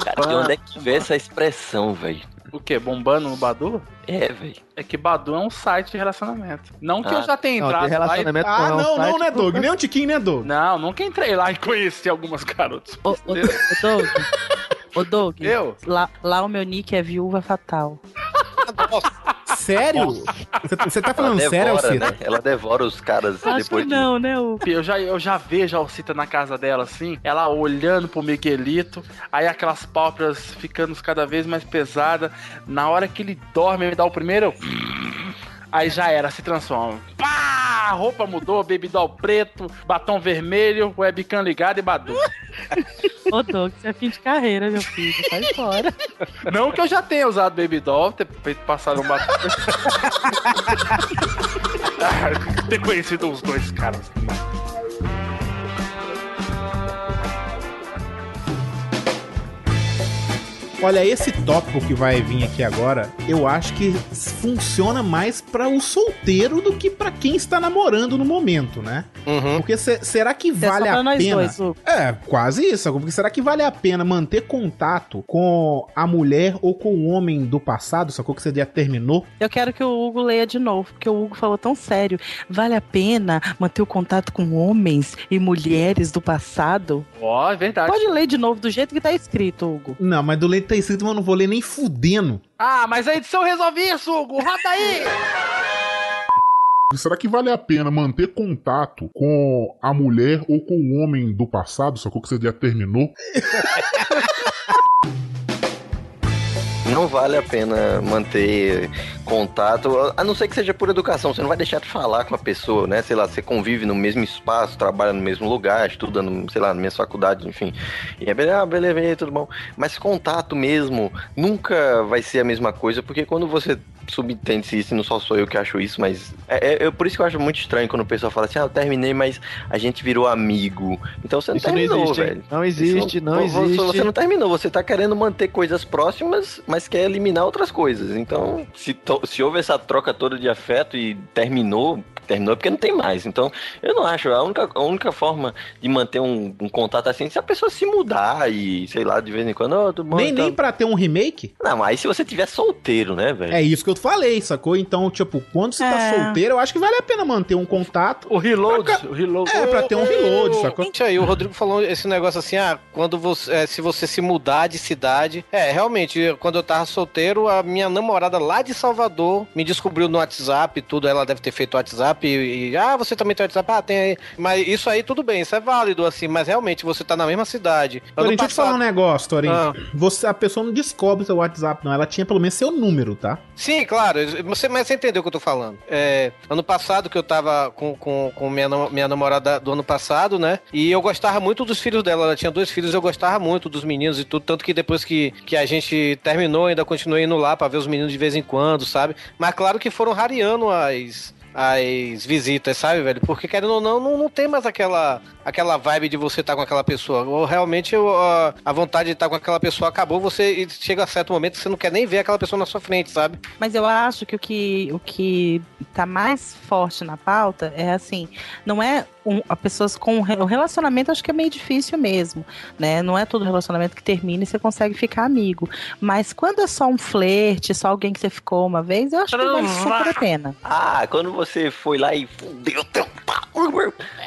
Cara, de onde é que vê essa expressão, velho? O quê? Bombando no Badu? É, velho. É que Badu é um site de relacionamento. Não que Ah. eu já tenha Não, entrado tem lá e... relacionamento Ah, com um não, não, site, né, Doug? Nem o Tiquinho, né, Doug? Não, nunca entrei lá e conheci algumas garotas. Ô, ô, ô, Doug. Ô, Doug. Eu? Lá, lá o meu nick é Viúva Fatal. Sério? Você- Você tá falando Ela sério, devora, Alcita? né? Ela devora os caras Acho depois que de... não, né? O... Eu já, eu já vejo a Alcita na casa dela, assim, ela olhando pro Miguelito, aí aquelas pálpebras ficando cada vez mais pesadas. Na hora que ele dorme, ele dá o primeiro. Aí já era, se transforma. Pá! a roupa mudou, baby doll preto, batom vermelho, webcam ligado e badu. (laughs) Ô, Doug, você é fim de carreira, meu filho. Sai fora. Não que eu já tenha usado baby doll, ter feito passar um batom. Ah, ter conhecido os dois caras. Olha, esse tópico que vai vir aqui agora, eu acho que funciona mais para o solteiro do que para quem está namorando no momento, né? Porque se- será que Isso é vale só pra a nós pena? dois, Hugo. é, quase isso. Porque será que vale a pena manter contato com a mulher ou com o homem do passado? Sacou que você já terminou? Eu quero que o Hugo leia de novo, porque o Hugo falou tão sério. Vale a pena manter o contato com homens e mulheres do passado? Ó, é verdade. Pode ler de novo do jeito que tá escrito, Hugo. Não, mas do leite tá escrito, eu não vou ler nem fudendo. Ah, mas a edição resolve isso, Hugo. Roda aí! (laughs) Será que vale a pena manter contato com a mulher ou com o homem do passado, sacou que você já terminou? (laughs) Não vale a pena manter contato, a não ser que seja por educação. Você não vai deixar de falar com a pessoa, né? Sei lá, você convive no mesmo espaço, trabalha no mesmo lugar, estuda, no, sei lá, na mesma faculdade, enfim. E é beleza, ah, beleza, beleza, tudo bom. Mas contato mesmo nunca vai ser a mesma coisa, porque quando você subentende-se isso, e não só sou eu que acho isso, mas. É, é- é por isso que eu acho muito estranho quando o pessoal fala assim, ah, eu terminei, mas a gente virou amigo. Então você não Isso não terminou, existe, hein? velho. Não existe, não Você- existe. Você não terminou, você tá querendo manter coisas próximas, mas quer eliminar outras coisas. Então, se, to- se houve essa troca toda de afeto e terminou, terminou porque não tem mais. Então, eu não acho. A única, a única forma de manter um, um contato assim é se a pessoa se mudar e, sei lá, de vez em quando, "Ô, tudo bom. nem, então." nem pra ter um remake? Não, mas aí se você tiver solteiro, né, velho? É isso que eu falei, sacou? Então, tipo, quando você tá É. solteiro, eu acho que vale a pena manter um contato. O reload, pra... o reload. É, pra ter um reload, sacou? Gente, aí o Rodrigo falou esse negócio assim, ah, quando você, é, se você se mudar de cidade, é, realmente, quando eu tava solteiro, a minha namorada lá de Salvador me descobriu no WhatsApp e tudo, ela deve ter feito o WhatsApp e, ah, você também tem WhatsApp, ah, tem aí, mas isso aí tudo bem, isso é válido, assim, mas realmente você tá na mesma cidade. Torinho, deixa eu te falar um negócio, Torinho. Ah. Você, a pessoa não descobre seu WhatsApp, não. Ela tinha pelo menos seu número, tá? Sim, claro, você, mas você entendeu o que eu tô falando. É, ano passado que eu tava com, com, com minha, minha namorada do ano passado, né? E eu gostava muito dos filhos dela. Ela tinha dois filhos, eu gostava muito dos meninos e tudo. Tanto que depois que, que a gente terminou, ainda continuei indo lá pra ver os meninos de vez em quando, sabe? Mas claro que foram rareando as. As visitas, sabe, velho? Porque querendo ou não, não, não tem mais aquela, aquela vibe de você estar com aquela pessoa. Ou realmente a, a vontade de estar com aquela pessoa acabou, você chega a certo momento que você não quer nem ver aquela pessoa na sua frente, sabe? Mas eu acho que o que, o que tá mais forte na pauta é assim, não é um, a pessoas com o relacionamento acho que é meio difícil mesmo, né? Não é todo relacionamento que termina e você consegue ficar amigo. Mas quando é só um flerte, só alguém que você ficou uma vez, eu acho que vale super a pena. Ah, quando você foi lá e fudeu teu pau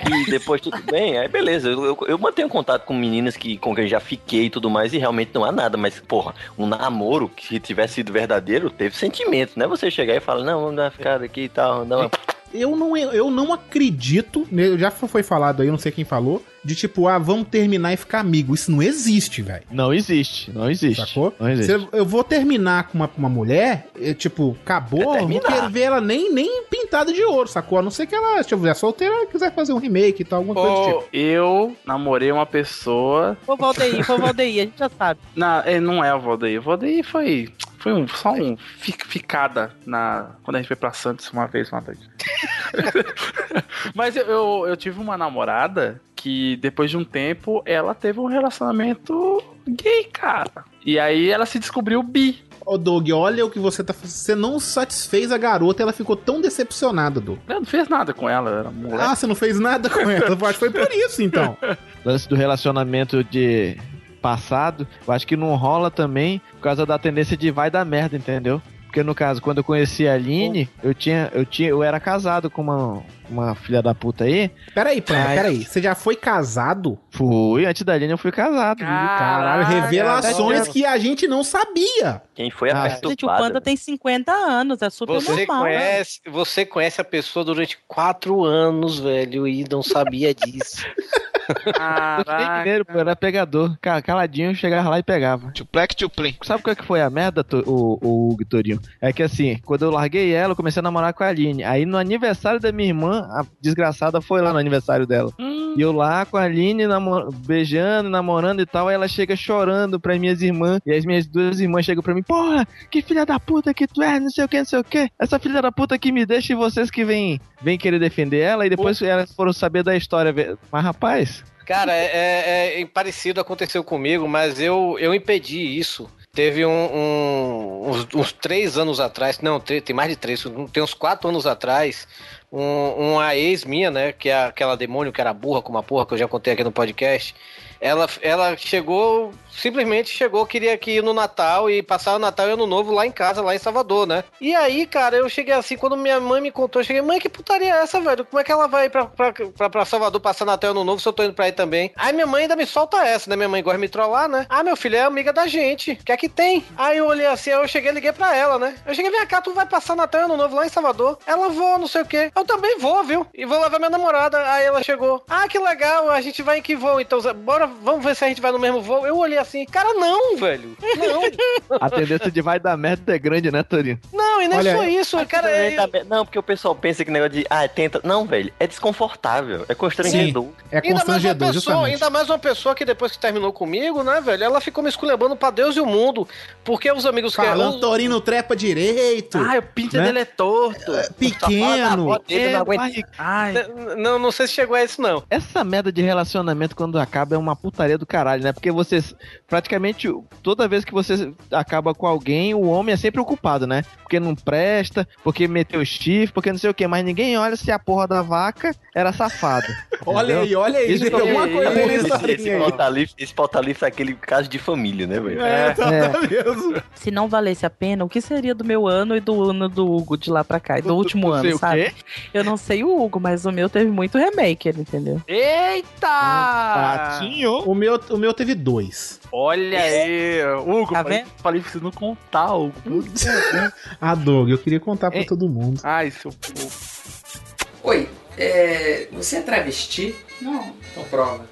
e depois tudo bem, aí beleza. Eu, eu, eu mantenho contato com meninas que, com quem já fiquei e tudo mais, e realmente não há nada. Mas, porra, um namoro que tivesse sido verdadeiro, teve sentimento, né? Você chegar e falar, não, vamos dar uma ficada aqui e tal, dar uma... Eu não, eu não acredito, né, já foi falado aí, eu não sei quem falou, de tipo, ah, vamos terminar e ficar amigo. Isso não existe, velho. Não existe, não existe. Sacou? Não existe. Se eu vou terminar com uma, uma mulher, é, tipo, acabou, É eu não quero ver ela nem, nem pintada de ouro, sacou? A não ser que ela, se eu estiver solteira, quiser fazer um remake e tal, alguma coisa do tipo. eu namorei uma pessoa. Ô, Valdeir, foi o Valdeir, a gente já sabe. Não, é, não é o Valdeir. O Valdeir foi. Foi um, só um fi- ficada na. Quando a gente foi pra Santos uma vez, uma noite. (laughs) Mas eu, eu, eu tive uma namorada que depois de um tempo ela teve um relacionamento gay, cara. E aí ela se descobriu bi. Ô, Doug, olha o que você tá fazendo. Você não satisfez a garota, ela ficou tão decepcionada, Doug. Eu não fiz nada com ela, era moleque. Ah, você não fez nada com ela. Acho que foi por isso, então. lance do relacionamento de passado, eu acho que não rola também por causa da tendência de vai dar merda, entendeu? Porque no caso, quando eu conheci a Aline, eu tinha, eu tinha, eu era casado com uma, uma filha da puta aí. Peraí, pera, Ai. peraí. Você já foi casado? Fui, antes da Aline eu fui casado. Caralho, revelações que a gente não sabia. Quem foi Ah, a Gente, o perturbada? Panda tem 50 anos, é super Você normal. né? conhece, você conhece a pessoa durante quatro anos, velho, e não sabia disso. Eu tinha dinheiro, pô, era pegador. Ca- Caladinho, eu chegava lá e pegava. Tuplec, tuplim. Sabe qual que foi a merda, o, o Vitorinho? É que assim, quando eu larguei ela, eu comecei a namorar com a Aline. Aí no aniversário da minha irmã, irmã, a desgraçada, foi lá no aniversário dela. E eu lá com a Aline, namo- beijando, namorando e tal, aí ela chega chorando pras minhas irmãs. E as minhas duas irmãs chegam pra mim, porra, que filha da puta que tu é, não sei o que, não sei o que. Essa filha da puta que me deixa e vocês que vêm vem querer defender ela. E depois elas foram saber da história. Mas rapaz, Cara, é, é- é parecido, aconteceu comigo, mas eu, eu impedi isso. Teve um, um- uns, uns três anos atrás, não, tem mais de três, tem uns quatro anos atrás, um, uma ex minha, né, que é aquela demônio que era burra como uma porra, que eu já contei aqui no podcast, ela, ela chegou, simplesmente chegou, queria que ir no Natal e passar o Natal e Ano Novo lá em casa, lá em Salvador, né? E aí, cara, eu cheguei assim, quando minha mãe me contou, eu cheguei, mãe, que putaria é essa, velho? Como é que ela vai pra, pra, pra, pra Salvador passar Natal e Ano Novo se eu tô indo pra aí também? Aí minha mãe ainda me solta essa, né? Minha mãe gosta de me trollar, né? Ah, meu filho é amiga da gente, o que é que tem? Aí eu olhei assim, eu cheguei liguei pra ela, né? Eu cheguei, vem cá, tu vai passar Natal e Ano Novo lá em Salvador? Ela vou, não sei o quê. Eu também vou, viu? E vou levar minha namorada. Aí ela chegou, ah, que legal, a gente vai em que voo? Então, bora, vamos ver se a gente vai no mesmo voo. Eu olhei assim, cara, não, velho. Não. (laughs) a tendência de vai dar merda é grande, né, Torinho? Não, e nem Olha, só isso, cara. É- tá Não, porque o pessoal pensa que negócio de. Ah, tenta. Não, velho. É desconfortável. É constrangedor. É Ainda mais, uma pessoa, ainda mais uma pessoa que depois que terminou comigo, né, velho? Ela ficou me esculhambando pra Deus e o mundo. Porque os amigos que. Falando os- Torino trepa direito. Ah, o pinto né? dele é torto. Pequeno. É, É, pai- Não, não sei se chegou a isso, não. Essa merda de relacionamento quando acaba é uma putaria do caralho, né? Porque vocês, praticamente, toda vez que você acaba com alguém, o homem é sempre ocupado, né? Porque não presta, porque meteu chifre, porque não sei o que, mas ninguém olha se a porra da vaca era safada. Olha aí, olha aí, Isso tem alguma coisa aí Esse, esse esse pautalif é aquele caso de família, né, velho? É, tá, tá mesmo. Se não valesse a pena, o que seria do meu ano e do ano do Hugo de lá pra cá? E do último sei ano, o sabe? quê? Eu não sei o Hugo, mas o meu teve muito remake, entendeu? Eita! O meu, o meu teve dois. Olha aí, Hugo, Tá falei, vendo? falei pra você não contar, Hugo. Ah, Doug, eu queria contar pra todo mundo. Ai, seu Oi, é, você é travesti? Não. Então prova.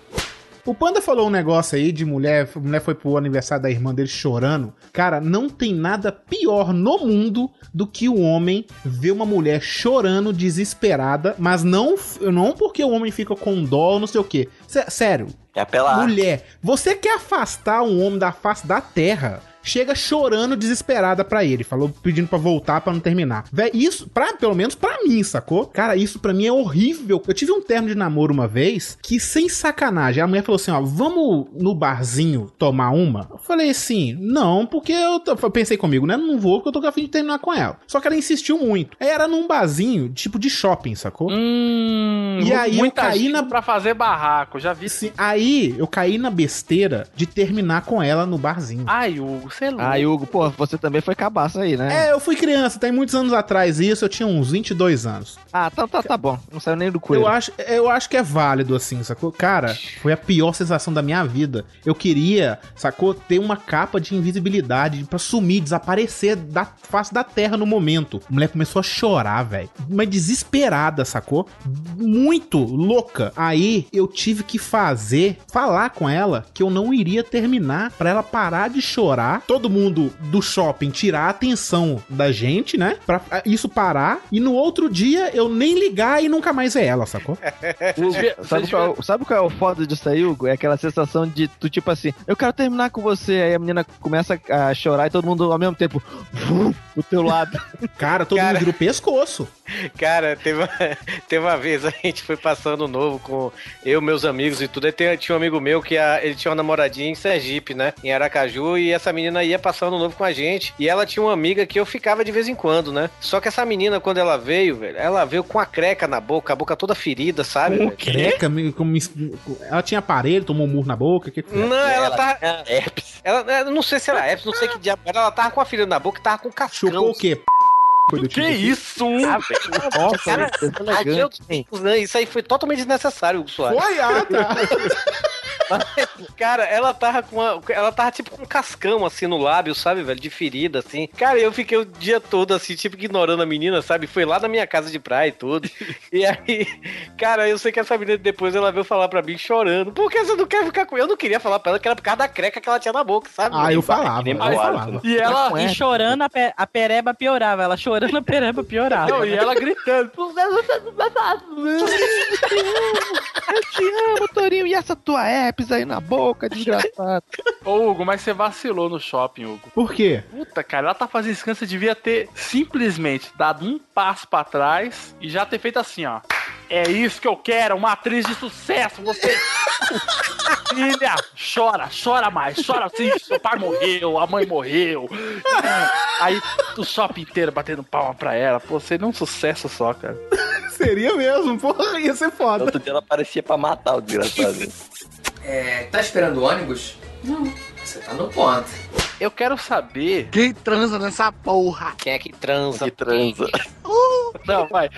O Panda falou um negócio aí de mulher, a mulher foi pro aniversário da irmã dele chorando. Cara, não tem nada pior no mundo do que o homem ver uma mulher chorando desesperada, mas não, não porque o homem fica com dó ou não sei o quê. Sé- Sério. É apelar. Mulher, você quer afastar um homem da face da terra? Chega chorando desesperada pra ele, falou pedindo pra voltar pra não terminar. Véi, isso, pra, pelo menos pra mim, sacou? Cara, isso pra mim é horrível. Eu tive um termo de namoro uma vez que, sem sacanagem, a mulher falou assim: ó, vamos no barzinho tomar uma? Eu falei assim: não, porque eu, eu pensei comigo, né? Não vou, porque eu tô com a fim de terminar com ela. Só que ela insistiu muito. Era num barzinho, tipo de shopping, sacou? Hum, E aí eu caí na- pra fazer barraco, já vi. Assim, aí eu caí na besteira de terminar com ela no barzinho. Ai, Hugo, louco. Aí, Hugo, pô, você também foi cabaço aí, né? É, eu fui criança, tem muitos anos atrás isso, eu tinha uns 22 anos. Ah, tá, tá, tá bom. Não saiu nem do coelho. Eu acho, eu acho que é válido, assim, sacou? Cara, foi a pior sensação da minha vida. Eu queria, sacou, ter uma capa de invisibilidade pra sumir, desaparecer da face da terra no momento. A mulher começou a chorar, velho. Mas desesperada, sacou? Muito louca. Aí eu tive que fazer, falar com ela que eu não iria terminar pra ela parar de chorar. Todo mundo do shopping tirar a atenção da gente, né? Pra isso parar. E no outro dia eu nem ligar e nunca mais ver ela, sacou? (laughs) Hugo, sabe, qual, sabe qual é o foda disso aí, Hugo? É aquela sensação de tu, tipo assim, eu quero terminar com você, aí a menina começa a chorar e todo mundo ao mesmo tempo, do teu lado. (laughs) Cara, todo Cara. mundo vira o pescoço. Cara, teve uma, (laughs) teve uma vez a gente foi passando novo com eu, meus amigos e tudo. Aí tinha um amigo meu que a- ele tinha uma namoradinha em Sergipe, né? Em Aracaju, e essa menina ia passando novo com a gente. E ela tinha uma amiga que eu ficava de vez em quando, né? Só que essa menina, quando ela veio, velho, ela veio com a creca na boca, a boca toda ferida, sabe? velho? Creca, como ela tinha aparelho, tomou um murro na boca. Que que foi? Não, ela, tava. Herpes. Ela, eu não sei se era herpes, não sei que diabo. Ela tava com a ferida na boca e tava com cascão. Chupou o quê? Que tipo. isso? Ah, velho. Nossa, Cara, isso é né? Isso aí foi totalmente desnecessário, Soares. Foi, ah, tá. (laughs) (laughs) Cara, ela tava com uma, ela tava tipo com um cascão assim no lábio, sabe, velho, de ferida assim. Cara, eu fiquei o dia todo assim, tipo ignorando a menina, sabe? Foi lá na minha casa de praia e tudo. (laughs) E aí, cara, eu sei que essa menina depois ela veio falar pra mim chorando. Por que você não quer ficar com eu? não queria falar pra ela que era por causa da creca que ela tinha na boca, sabe? Ah, eu falava, eu falava. E ela. E chorando, a, pe- a pereba piorava. Ela chorando, a pereba piorava. Não, e ela gritando. (laughs) Eu te amo, Torinho. E essa tua herpes aí na boca, (laughs) desgraçado. Ô, Hugo, mas você vacilou no shopping, Hugo. Por quê? Puta, cara, ela tá fazendo que você devia ter simplesmente dado um passo pra trás e já ter feito assim, ó. É isso que eu quero, uma atriz de sucesso, você. (laughs) Filha, chora, chora mais, chora assim, seu pai morreu, a mãe morreu. Aí o shopping inteiro batendo palma pra ela. Pô, seria um sucesso só, cara. Seria mesmo, porra, ia ser foda. Outro dia ela parecia pra matar o desgraçado. (laughs) É, tá esperando o ônibus? Não. Você tá no ponto. Eu quero saber. Quem transa nessa porra? Quem é que transa? Que transa. Não, vai.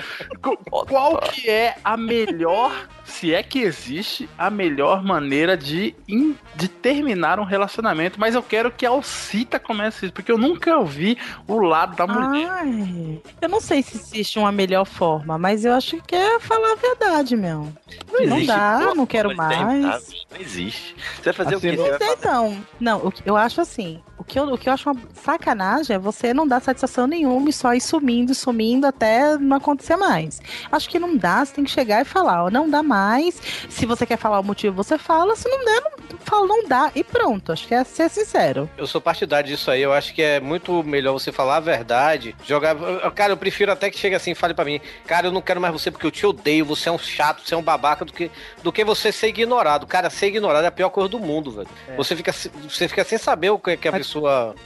Qu- (laughs) Qual que é a melhor, se é que existe, a melhor maneira de, in- de terminar um relacionamento? Mas eu quero que a Alcita comece isso, porque eu nunca ouvi o lado da mulher. Ai, eu não sei se existe uma melhor forma, mas eu acho que é falar a verdade mesmo. Não, existe dá, não quero mais. Não existe. Você vai fazer Assim, o quê? Mas então, não, o que- eu acho assim, o que eu, o que eu acho uma sacanagem é você não dar satisfação nenhuma e só ir sumindo, sumindo até não acontecer mais. Acho que não dá, você tem que chegar e falar, ó, não dá mais. Se você quer falar o motivo, você fala, se não der, não fala, não dá e pronto. Acho que é ser sincero. Eu sou partidário disso aí. Eu acho que é muito melhor você falar a verdade. Jogar. Cara, eu prefiro até que chegue assim e fale pra mim. Cara, eu não quero mais você porque eu te odeio. Você é um chato, você é um babaca. Do que, do que você ser ignorado. Cara, ser ignorado é a pior coisa do mundo, velho. É. Você, fica, você fica sem saber o que, que a pessoa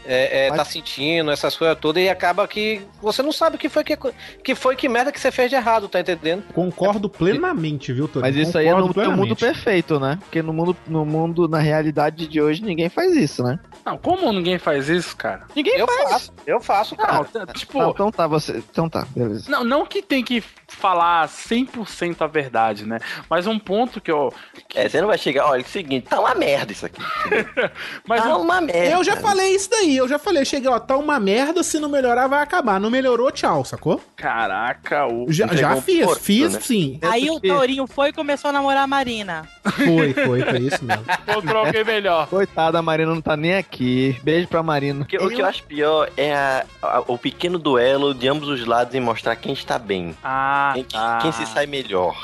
é, é, Mas- tá sentindo, essas coisas todas. E acaba que você não sabe o que foi que, que foi que merda que você fez de errado, tá entendendo? Concordo plenamente, viu, Torinho? Mas isso aí é no, Concordo no mundo plenamente. perfeito, né? Porque no mundo, no mundo, na realidade de hoje, ninguém faz isso, né? Não, como ninguém faz isso, cara? Ninguém Eu faz. faço, eu faço, cara. Não, tipo, Ah, então tá, você. Então tá, beleza. Não, não que tem que falar 100% a verdade, né? Mas um ponto que eu. É, você não vai chegar, olha, é o seguinte, tá uma merda isso aqui. (laughs) Mas tá um- uma merda. Eu já falei isso daí, eu já falei. Cheguei, ó, tá uma merda, se não melhorar, vai acabar. Não melhorou, tchau, sacou? Caraca, o. Já, já fiz, porto, fiz né? sim. Aí o Tourinho foi e começou a namorar a Marina. Foi, foi, foi isso mesmo. (laughs) Encontrou alguém melhor. Coitada, a Marina não tá nem aqui. Beijo pra Marina. O que, o que eu acho pior é a- a- o pequeno duelo de ambos os lados em mostrar quem está bem. Ah, Quem, tá. quem se sai melhor.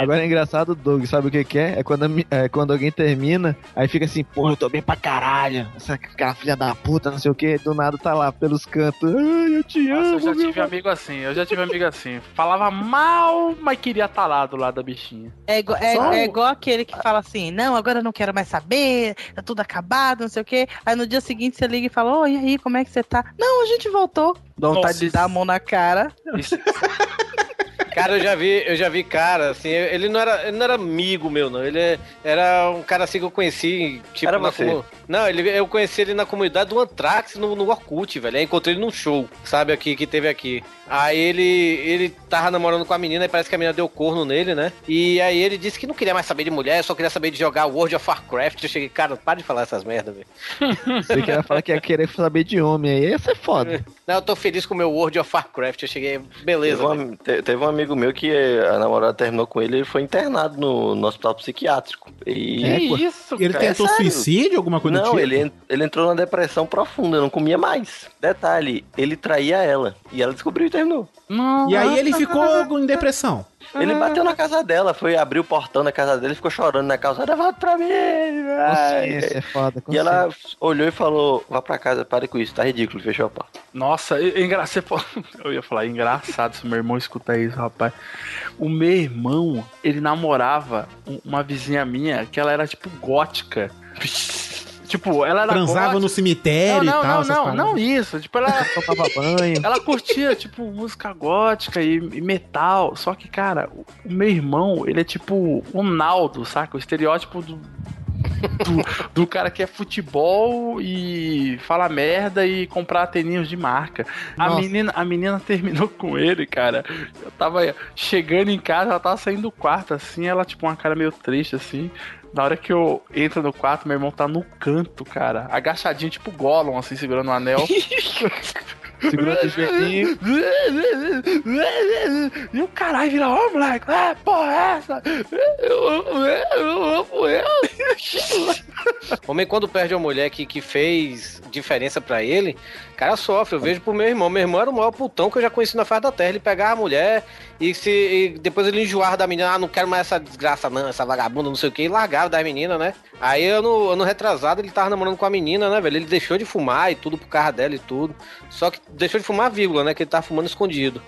Agora é engraçado, Doug, sabe o que, que é? É quando, é quando alguém termina, aí fica assim, porra, eu tô bem pra caralho. Essa cara filha da puta, não sei o que, do nada tá lá pelos cantos. Ai, eu te Nossa, amo. eu já meu tive amigo assim, eu já tive amigo assim. Falava mal, mas queria estar lá do lado da bichinha. É, igual- é- é igual aquele que fala assim, não, agora eu não quero mais saber, tá tudo acabado, não sei o quê. Aí no dia seguinte você liga e fala, oi, e aí, como é que você tá? Não, a gente voltou. Dá vontade Nossa, de dar a mão na cara. Isso, Cara, eu já vi, eu já vi cara, assim, ele não era, ele não era amigo meu, não. Ele era um cara assim que eu conheci, tipo, Era na você. comu- Não, ele, eu conheci ele na comunidade do Anthrax no, no Orkut, velho. Aí encontrei ele num show, sabe, aqui, que teve aqui. Aí ele, ele tava namorando com a menina e parece que a menina deu corno nele, né? E aí ele disse que não queria mais saber de mulher, só queria saber de jogar World of Warcraft. Eu cheguei, cara, para de falar essas merdas, velho. Você que ia falar que ia querer saber de homem aí, ia ser foda. (laughs) Não, eu tô feliz com o meu World of Warcraft. Eu cheguei, beleza. Teve, um, te- teve um amigo meu que eh, a namorada terminou com ele e ele foi internado no, no hospital psiquiátrico. E... É, que isso, Ele cara? tentou sério? suicídio, alguma coisa Não, tipo? ele, ele entrou numa depressão profunda, não comia mais. Detalhe, ele traía ela. E ela descobriu e Não, E aí ele ficou em depressão. Ele bateu na casa dela, foi abrir o portão da casa dela e ficou chorando na calçada, volta pra mim. Consciência é foda. E ela olhou e falou, vá pra casa, pare com isso, tá ridículo, fechou a porta. Nossa, engra... você pô- (laughs) eu ia falar, engraçado se meu irmão escutar isso, rapaz. O meu irmão, ele namorava um- uma vizinha minha que ela era tipo gótica. Tipo, ela era Transava gótica. no cemitério não, não, e tal. Não, essas não, não isso. Tipo, ela, (laughs) Tomava banho. ela curtia, tipo, música gótica e, e metal. Só que, cara, o, meu irmão, ele é tipo o Naldo, saca? O estereótipo do. do, (laughs) do cara que é futebol e fala merda e comprar teninhos de marca. A menina, a menina terminou com ele, cara. Eu tava chegando em casa, ela tava saindo do quarto, assim, ela, tipo, uma cara meio triste, assim. Na hora que eu entro no quarto, meu irmão tá no canto, cara. Agachadinho, tipo Gollum, assim, segurando o anel. (laughs) Segurando o joelhinho. E o caralho vira, ó, moleque, ah, porra é essa? Eu amo ele, eu amo ele. Homem, quando perde uma mulher que, que fez diferença pra ele, cara sofre. Eu vejo pro meu irmão. Meu irmão era o maior putão que eu já conheci na face da terra. Ele pegava a mulher e, se, e depois ele enjoava da menina. Ah, não quero mais essa desgraça, não, essa vagabunda, não sei o que. E largava da menina, né? Aí ano, ano retrasado ele tava namorando com a menina, né, velho? Ele deixou de fumar e tudo pro carro dela e tudo. Só que deixou de fumar, vírgula, né? Que ele tava fumando escondido.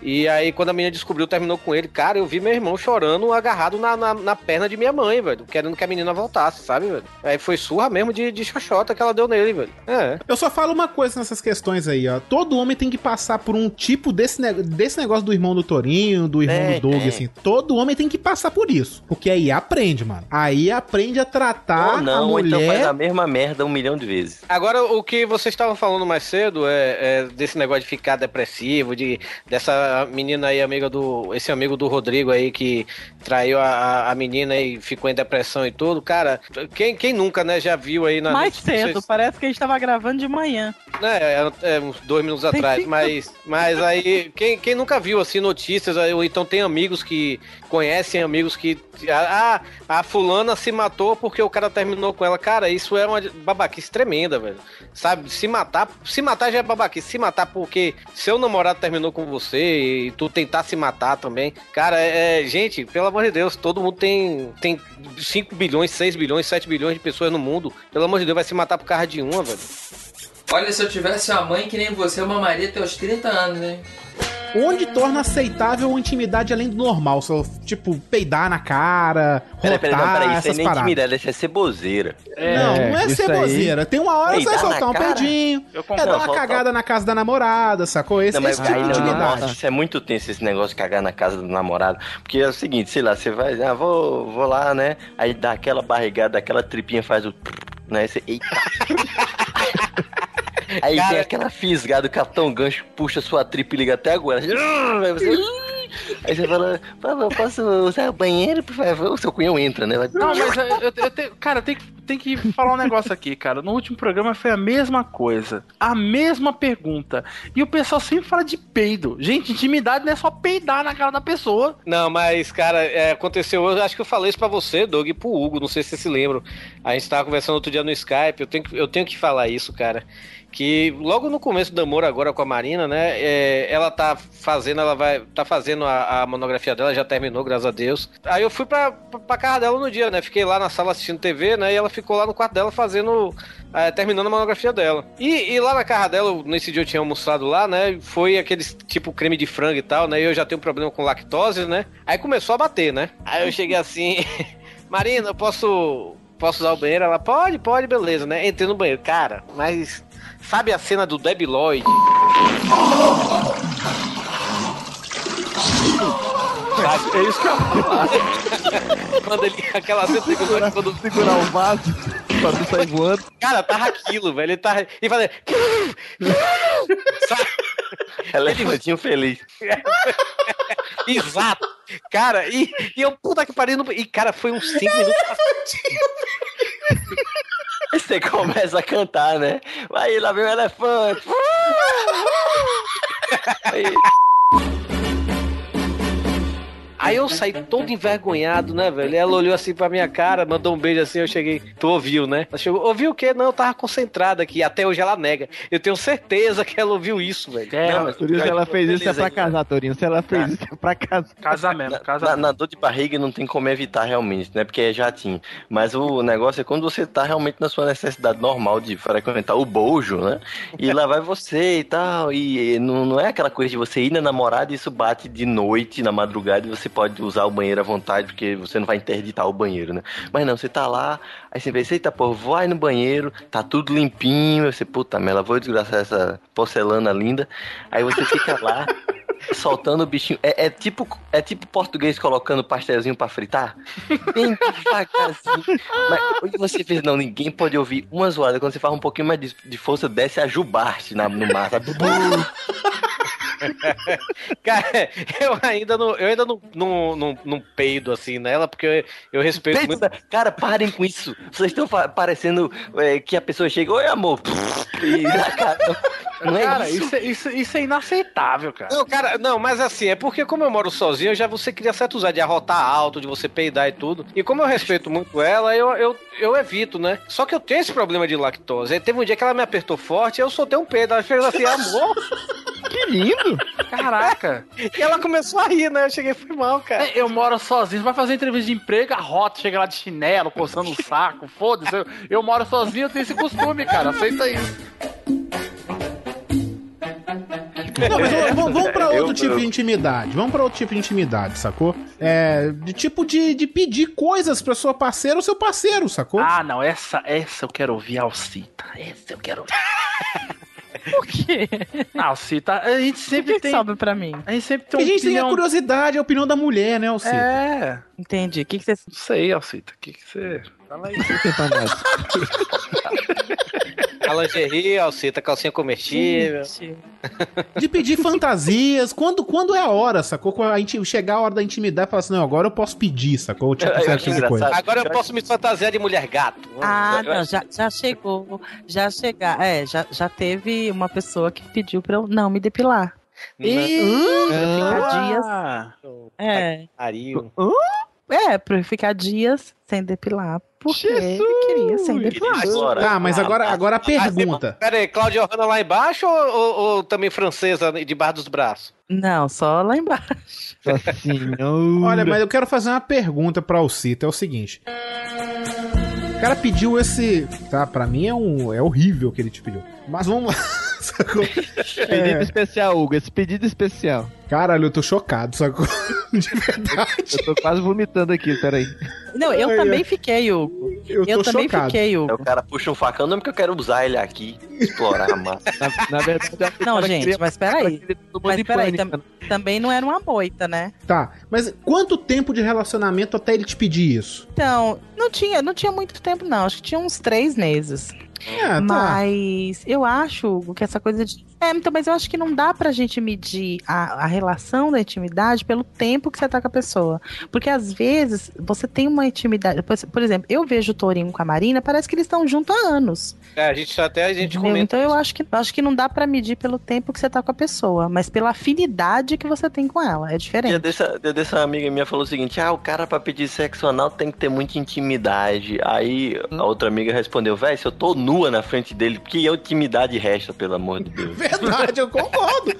E aí, quando a menina descobriu, terminou com ele, cara, eu vi meu irmão chorando, agarrado na, na, na perna de minha mãe, velho, querendo que a menina voltasse, sabe, velho? Aí foi surra mesmo de, de xoxota que ela deu nele, velho. É. Eu só falo uma coisa nessas questões aí, ó. Todo homem tem que passar por um tipo desse, ne- desse negócio do irmão do Torinho, do irmão É, do Doug, é. assim. Todo homem tem que passar por isso. Porque aí aprende, mano. Aí aprende a tratar Ou não, a ou então faz mulher. a mesma merda um milhão de vezes. Agora, o que vocês estavam falando mais cedo é, é desse negócio de ficar depressivo, de dessa menina aí, amiga do. Esse amigo do Rodrigo aí que traiu a, a- menina e ficou em depressão e tudo. Cara, quem, quem nunca, né, já viu aí na. Mais cedo, parece que a gente tava gravando de manhã. né, é, é, uns dois minutos atrás, mas, mas aí, quem, quem nunca viu, assim, notícias, ou então tem amigos que conhecem amigos que, ah, a fulana se matou porque o cara terminou com ela, cara, isso é uma babaquice tremenda, velho, sabe, se matar, se matar já é babaquice, se matar porque seu namorado terminou com você e tu tentar se matar também, cara, é, é- gente, pelo amor de Deus, todo mundo tem, tem 5 bilhões, 6 bilhões, 7 bilhões de pessoas no mundo, pelo amor de Deus, vai se matar por causa de uma, velho. Olha, se eu tivesse uma mãe que nem você, eu mamaria até os 30 anos, né? Onde torna aceitável uma intimidade além do normal? Só, tipo, peidar na cara, Peraí, peraí, não, rotar, peraí, isso aí essas nem paradas. intimidade, isso é ceboseira. não, não é isso ceboseira. Tem uma hora que você vai soltar um cara? peidinho, é dar uma cagada na casa da namorada, sacou? Esse, Não, mas esse tipo aí, de não, intimidade. nossa, isso é muito tenso esse negócio de cagar na casa do namorado. Porque é o seguinte, sei lá, você vai, ah, vou, vou lá, né? Aí dá aquela barrigada, aquela tripinha faz o. Né? Você, eita. (laughs) Aí Cara- tem aquela fisgada, o capitão gancho puxa sua tripa e liga até agora. Aí você. Aí você fala, por favor, posso usar o banheiro, por favor? O seu cunhão entra, né? Vai- Não, mas eu, eu, eu tenho- cara, tem, que- tem que falar um negócio aqui, cara. No último programa foi a mesma coisa. A mesma pergunta. E o pessoal sempre fala de peido. Gente, intimidade não é só peidar na cara da pessoa. Não, mas, cara, é, aconteceu. Eu acho que eu falei isso pra você, Doug, e pro Hugo. Não sei se vocês se lembram. A gente tava conversando outro dia no Skype. Eu tenho que, eu tenho que falar isso, cara. Que logo no começo do namoro agora com a Marina, né? é, ela tá fazendo, ela vai. tá fazendo a, a monografia dela, já terminou, graças a Deus. Aí eu fui pra, pra, casa dela no dia, né? Fiquei lá na sala assistindo TV, né? E ela ficou lá no quarto dela fazendo. é, terminando a monografia dela. E, e lá na casa dela, nesse dia eu tinha almoçado lá, né? Foi aqueles tipo creme de frango e tal, né? E eu já tenho problema com lactose, né? Aí começou a bater, né? Aí eu cheguei assim, (laughs) Marina, eu posso. Posso usar o banheiro? Ela, pode, pode, beleza, né? Entrei no banheiro. Cara, mas. Sabe a cena do Debi Lloyd? É isso que eu (laughs) quando ele. Aquela cena que eu quando Segurar o vaso pra não sair voando. Cara, tava aquilo, velho. Ele tava. Ele fazia. Sabe? Elefantinho feliz. (laughs) Exato. Cara, e, e eu, puta que pariu. no- E, cara, foi uns 5 minutos. (laughs) Aí (laughs) você começa a cantar, né? Vai, lá vem o elefante. Aí, (laughs) Aí eu saí todo envergonhado, né, velho? Ela olhou assim pra minha cara, mandou um beijo assim, eu cheguei, tu ouviu, né? Ela chegou, ouviu o quê? Não, eu tava concentrada aqui, até hoje ela nega. Eu tenho certeza que ela ouviu isso, velho. É, mas Por isso ela fez isso é pra aí. casar, Torinho. Se ela fez isso é pra casar. Casamento, Na, casamento. na dor de barriga não tem como evitar realmente, né? Porque é jatinho. Mas o negócio é quando você tá realmente na sua necessidade normal de frequentar o bojo, né? E lá vai você e tal. E não, não é aquela coisa de você ir na namorada e isso bate de noite, na madrugada, e você pode usar o banheiro à vontade, porque você não vai interditar o banheiro, né? Mas não, você tá lá, aí você pensa, eita, pô, vai no banheiro, tá tudo limpinho, aí você, puta merda, vou desgraçar essa porcelana linda. Aí você fica lá. (laughs) soltando o bichinho. É, é tipo, é tipo português colocando pastelzinho pra fritar? Bem devagarzinho. Mas você fez, não, ninguém pode ouvir uma zoada. Quando você faz um pouquinho mais de, de força, desce a jubarte na, no mar. sabe? (laughs) Cara, eu ainda não, eu ainda não, não, não, não peido assim nela, porque eu, eu respeito Peito muito. Cara, parem com isso. Vocês estão parecendo é, que a pessoa chega, oi amor. E (laughs) na cara, não é cara, isso. isso, é- isso, isso é inaceitável, cara. Não, cara, não, mas assim, é porque como eu moro sozinho, já você cria certo usar de arrotar alto, de você peidar e tudo. E como eu respeito muito ela, eu, eu, eu evito, né? Só que eu tenho esse problema de lactose. Teve um dia que ela me apertou forte e eu soltei um peido. Ela fez assim, amor. (laughs) Que lindo! Caraca. E ela começou a rir, né? Eu cheguei, foi mal, cara. É, Eu moro sozinho, vai fazer entrevista de emprego, a rota chega lá de chinelo, coçando o saco, foda-se. Eu, eu moro sozinho, eu tenho esse costume, cara. Aceita isso. Não, mas vamos, vamos- vamos pra outro Eu- tipo eu- de intimidade. Vamos pra outro tipo de intimidade, sacou? É, de tipo de, de pedir coisas pra sua parceira ou seu parceiro, sacou? Ah, não, essa, essa eu quero ouvir a Alcita. Essa eu quero ouvir. (laughs) Por quê? A Alcita, a gente sempre que tem. sobe pra mim? A gente sempre tem Porque a gente tem a opinião. curiosidade, a opinião da mulher, né, Alcita? É. Entendi. O que, que você. Não sei, Alcita. O que, que você. Fala aí. A lingerie, (laughs) alceta, calcinha comestível. De pedir fantasias. Quando, quando é a hora, sacou? Quando a gente chegar a hora da intimidade e falar assim, não, agora eu posso pedir, sacou? Tipo, Eu- tipo de coisa. Agora eu posso me fantasiar de mulher gato. Ah, eu não, já, já chegou. Já chegar. É, já, já teve uma pessoa que pediu pra eu não me depilar. Ficar dias. Ah, É. Pariu. É, pra eu ficar dias sem depilar. Porque ele queria sem depilar. Agora, Ah, mas agora, agora a pergunta. Pera aí, Cláudia Hanna lá embaixo ou, ou- ou também francesa debaixo dos braços? Não, só lá embaixo. Olha, mas eu quero fazer uma pergunta pra Alcita. É o seguinte. O cara pediu esse. Tá, pra mim é, um, é horrível o que ele te pediu. Mas vamos lá. Sacou? (laughs) Pedido É, especial, Hugo, esse pedido especial. Caralho, eu tô chocado, sacou? (laughs) De verdade. Eu tô quase vomitando aqui, peraí. Não, eu Ai, também ai. fiquei, Hugo. Eu tô Eu também chocado. fiquei, Hugo. o cara puxa um facão, não porque eu quero usar ele aqui, explorar a massa. (laughs) Na, na verdade, eu Não, gente, queria- mas peraí. Mas peraí, tam- também não era uma moita, né? Tá, mas quanto tempo de relacionamento até ele te pedir isso? Então, não tinha, não tinha muito tempo, não. Acho que tinha uns três meses. É, tá. Mas eu acho Hugo, que essa coisa de. É, então, mas eu acho que não dá pra gente medir a, a relação da intimidade pelo tempo que você tá com a pessoa. Porque às vezes você tem uma intimidade. Por, por exemplo, eu vejo o Torinho com a Marina, parece que eles estão juntos há anos. É, a gente até a gente comenta. Então eu acho que eu acho que não dá pra medir pelo tempo que você tá com a pessoa, mas pela afinidade que você tem com ela. É Dia diferente. dessa, dia dessa amiga minha falou o seguinte: ah, o cara pra pedir sexo anal tem que ter muita intimidade. Aí a outra amiga respondeu: véi, se eu tô nua na frente dele, que intimidade resta, pelo amor de Deus? Verdade, eu concordo.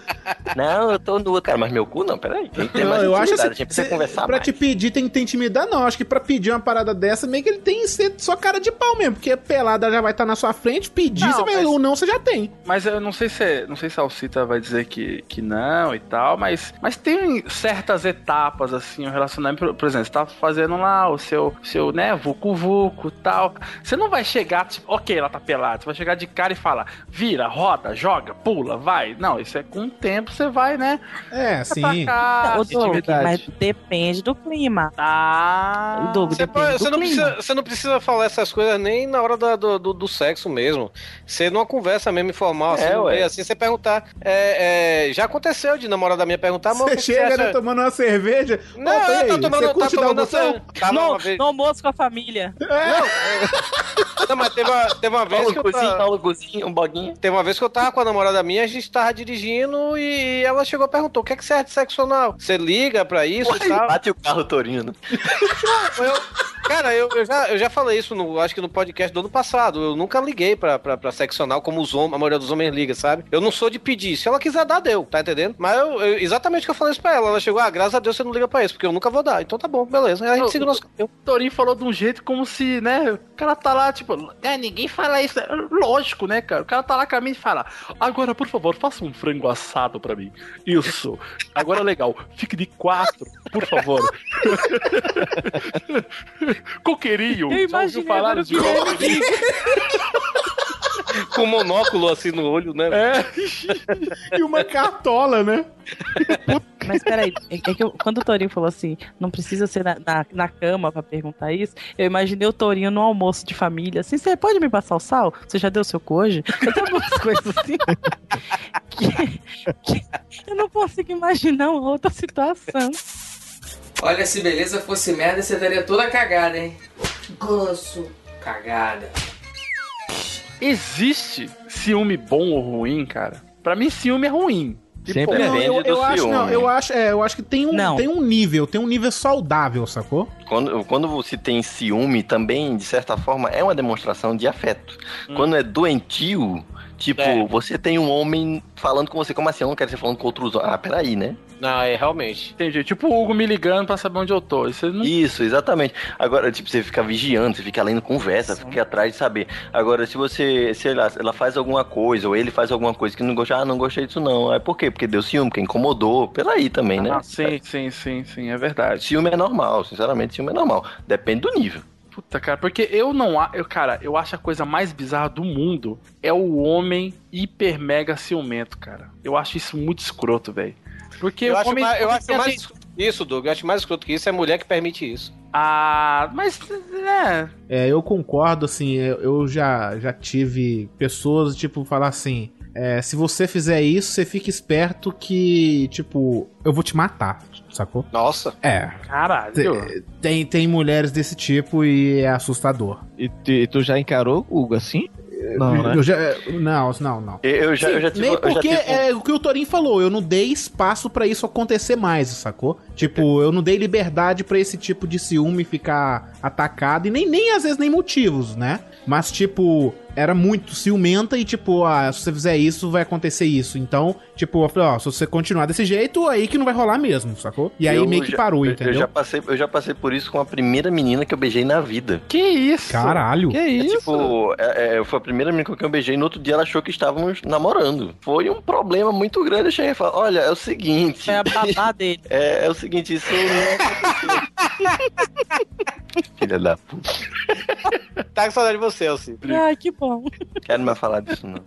não, eu tô nua, cara, mas meu cu não, peraí. Tem que ter Não, mais eu acho assim, a gente precisa cê- conversar pra mais. te pedir tem que ter intimidade, não. Acho que pra pedir uma parada dessa, meio que ele tem que ser só cara de pau mesmo. Porque pelada já vai estar na sua frente, pedir, Não, você vai, mas- ou não, você já tem. Mas eu não sei se não sei se a Alcita vai dizer que, que não e tal, mas, mas tem certas etapas assim, o relacionamento, por, por exemplo, você tá fazendo lá o seu, seu né, vucu vucu tal. Você não vai chegar, tipo, ok, ela tá pelada, você vai chegar de cara e falar, vira, roda, joga, pula, vai. Não, isso é com o tempo você vai, né? É, sim. Atacar, Doug, mas depende do clima. Ah, Doug, Você, depende pode- do você não clima. precisa, você não precisa falar essas coisas nem na hora da- do, do, do sexo mesmo. Você numa conversa mesmo informal, assim, É, no ué. assim, você perguntar. é, é, já aconteceu de namorada minha perguntar, Você chega, você né, acha? tomando uma cerveja. Não, e tá aí, tomando, você tá tomando essa- Tava No, uma vez. no almoço com a família. Não, mas teve uma, teve uma vez Paulo que eu Cozinho, tava, Paulo Cozinho, um boguinho. Teve uma vez que eu tava com a namorada minha, a gente tava dirigindo e ela chegou e perguntou: o que é que serve de sexo anal? Você liga pra isso e tal? Bate o carro Torino. Eu- cara, eu, eu já, eu já falei isso, no, acho que no podcast do ano passado. Eu nunca liguei pra, pra, pra sexo anal como os homens, a maioria dos homens liga, sabe? Eu não sou de pedir. Se ela quiser dar, deu, tá entendendo? Mas eu, eu- exatamente o que eu falei isso pra ela. Ela chegou, ah, graças a Deus você não liga pra isso, porque eu nunca vou dar. Então tá bom, beleza. Aí a gente siga o nosso caminho. O Torinho falou de um jeito como se, né? O cara tá lá, tipo, é, ninguém fala isso. Lógico, né, cara? O cara tá lá com a mim e fala: Agora, por favor, faça um frango assado pra mim. Isso. Agora legal, fique de quatro, por favor. (laughs) coqueirinho. Eu imaginei falar de coqueirinho? (laughs) Com um monóculo assim no olho, né? É. e uma cartola, né? Mas peraí, é é que eu- quando o Torinho falou assim, não precisa ser na, na, na cama pra perguntar isso, eu imaginei o Torinho no almoço de família, assim, você pode me passar o sal? Você já deu seu cu hoje? Eu tenho algumas (laughs) coisas assim que, que eu não consigo imaginar uma outra situação. Olha, se beleza fosse merda, você estaria toda cagada, hein? Gozo. Cagada. Existe ciúme bom ou ruim, cara? Pra mim, ciúme é ruim. Sempre Não, eu, eu acho, não, eu acho, é, eu acho que tem um, Não. tem um nível, tem um nível saudável, sacou? Quando, quando você tem ciúme, também, de certa forma, é uma demonstração de afeto. Quando é doentio, tipo, você tem um homem falando com você, como assim? Eu não quero você falando com outros homens. Ah, peraí, né? Não, é realmente. Entendi. Tipo o Hugo me ligando pra saber onde eu tô. Isso não... Isso, exatamente. Agora, tipo, você fica vigiando, você fica lendo conversa, fica atrás de saber. Agora, se você, sei lá, ela faz alguma coisa, ou ele faz alguma coisa que não gosta, ah, não gostei disso não. Aí por quê? Porque deu ciúme, porque incomodou. Peraí também, né? Ah, sim, sim, sim, sim, é verdade. Ciúme é normal, sinceramente, ciúme é normal. Depende do nível. Puta, cara, porque eu não acho. Cara, eu acho a coisa mais bizarra do mundo é o homem hiper mega ciumento, cara. Eu acho isso muito escroto, velho. Porque eu o acho homem. mais, eu acho mais assim, isso, Doug. Eu acho mais escroto que isso é mulher que permite isso. Ah, mas. É. É, eu concordo, assim, eu, já, já tive pessoas, tipo, falar assim, é, se você fizer isso, você fica esperto que, tipo, eu vou te matar, sacou? Nossa. É. Caralho. Te- Tem, tem mulheres desse tipo e é assustador. E tu, e tu já encarou, Hugo, assim? Não, né? Eu já, não, não, não. Eu já, Sim, eu já tive. nem eu já porque tive- é o que o Torin falou, eu não dei espaço pra isso acontecer mais, sacou? Tipo, eu não dei liberdade pra esse tipo de ciúme ficar atacado e nem, nem às vezes nem motivos, né? Mas tipo, era muito ciumenta e tipo, ah, se você fizer isso, vai acontecer isso. Então, tipo, eu falei, ó, se você continuar desse jeito, aí que não vai rolar mesmo, sacou? E aí eu meio que já- parou, eu- entendeu? Eu já, passei, eu já passei por isso com a primeira menina que eu beijei na vida. Que isso? Caralho. Que É, isso? tipo, é, é, foi a primeira menina com quem eu beijei e no outro dia ela achou que estávamos namorando. Foi um problema muito grande. Eu cheguei e falei, olha, é o seguinte. Foi a babá (laughs) dele. É, é o seguinte, isso não aconteceu. (laughs) Filha da puta. Tá com saudade de você, Elci. Ai, que bom. Quero mais falar disso, não.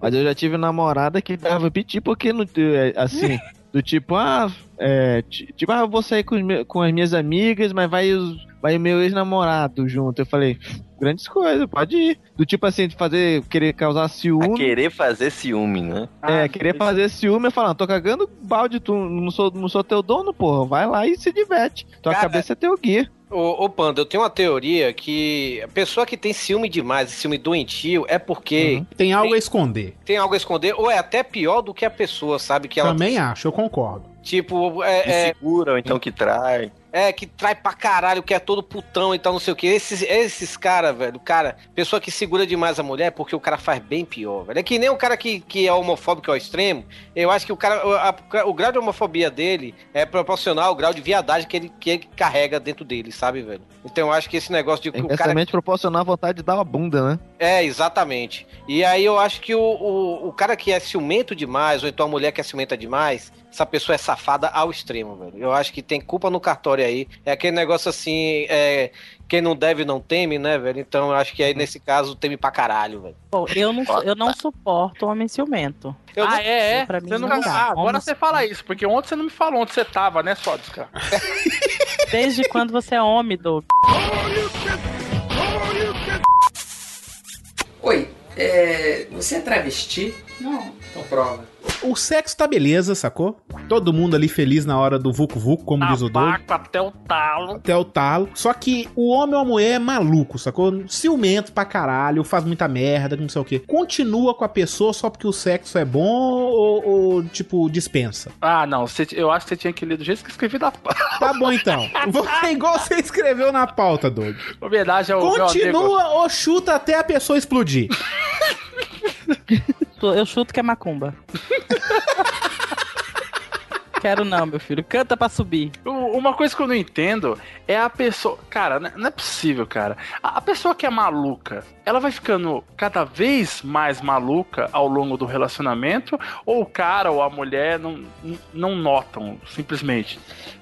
Mas eu já tive namorada que dava piti porque, no, é, assim, do tipo, ah, é, ti- tipo, ah, eu vou sair com, com as minhas amigas, mas vai, os, vai o meu ex-namorado junto. Eu falei, grandes coisas, pode ir. Do tipo assim, de fazer, querer causar ciúme. Querer fazer ciúme, né? É, querer fazer ciúme, eu falando, tô cagando balde, tu não sou, não sou teu dono, porra. Vai lá e se diverte. Tua Cara, cabeça é teu guia. Ô, ô, Panda, eu tenho uma teoria que a pessoa que tem ciúme demais, ciúme doentio, é porque Tem algo a esconder. tem algo a esconder, ou é até pior do que a pessoa, sabe? Que ela, Também acho, eu concordo. tipo, é, Que é, segura, ou então que trai. É, que trai pra caralho, que é todo putão e tal, não sei o que. Esses, esses caras, velho, cara, pessoa que segura demais a mulher porque o cara faz bem pior, velho. É que nem o cara que, que é homofóbico ao extremo. Eu acho que o cara, o, a- o grau de homofobia dele é proporcional ao grau de viadagem que ele, que ele carrega dentro dele, sabe, velho? Então eu acho que esse negócio de É que o cara. proporcional à vontade de dar uma bunda, né? É, exatamente. E aí eu acho que o, o, o cara que é ciumento demais, ou então a mulher que é ciumenta demais, essa pessoa é safada ao extremo, velho. Eu acho que tem culpa no cartório aí. É aquele negócio assim, é, quem não deve não teme, né, velho? Então eu acho que aí nesse caso teme pra caralho, velho. Bom, eu não, eu não suporto homem ciumento. ah, é, é. Pra mim Você não- não dá. Ah, agora Homem você fala isso, porque ontem você não me falou onde você tava, né, Sódica? (laughs) Desde quando você é homem, Doug? Oi, é. Você é travesti? Não. Então prova. O sexo tá beleza, sacou? Todo mundo ali feliz na hora do Vucu Vucu, como diz o Doug. Tabaco até o talo. Até o talo. Só que o homem ou a mulher é maluco, sacou? Ciumento pra caralho, faz muita merda, não sei o quê. Continua com a pessoa só porque o sexo é bom ou, ou, tipo, dispensa? Ah, não. você- eu acho que você tinha que ler do jeito que escrevi da (laughs) Tá bom então. Vou ser igual você escreveu na pauta, Doug. Homenagem ao meu amigo. Continua ou chuta até a pessoa explodir? (laughs) Eu chuto que é macumba. (laughs) Quero não, meu filho. Canta pra subir. Uma coisa que eu não entendo é a pessoa. Cara, não é possível, cara. A, pessoa que é maluca, ela vai ficando cada vez mais maluca ao longo do relacionamento, ou o cara ou a mulher não- não notam, simplesmente.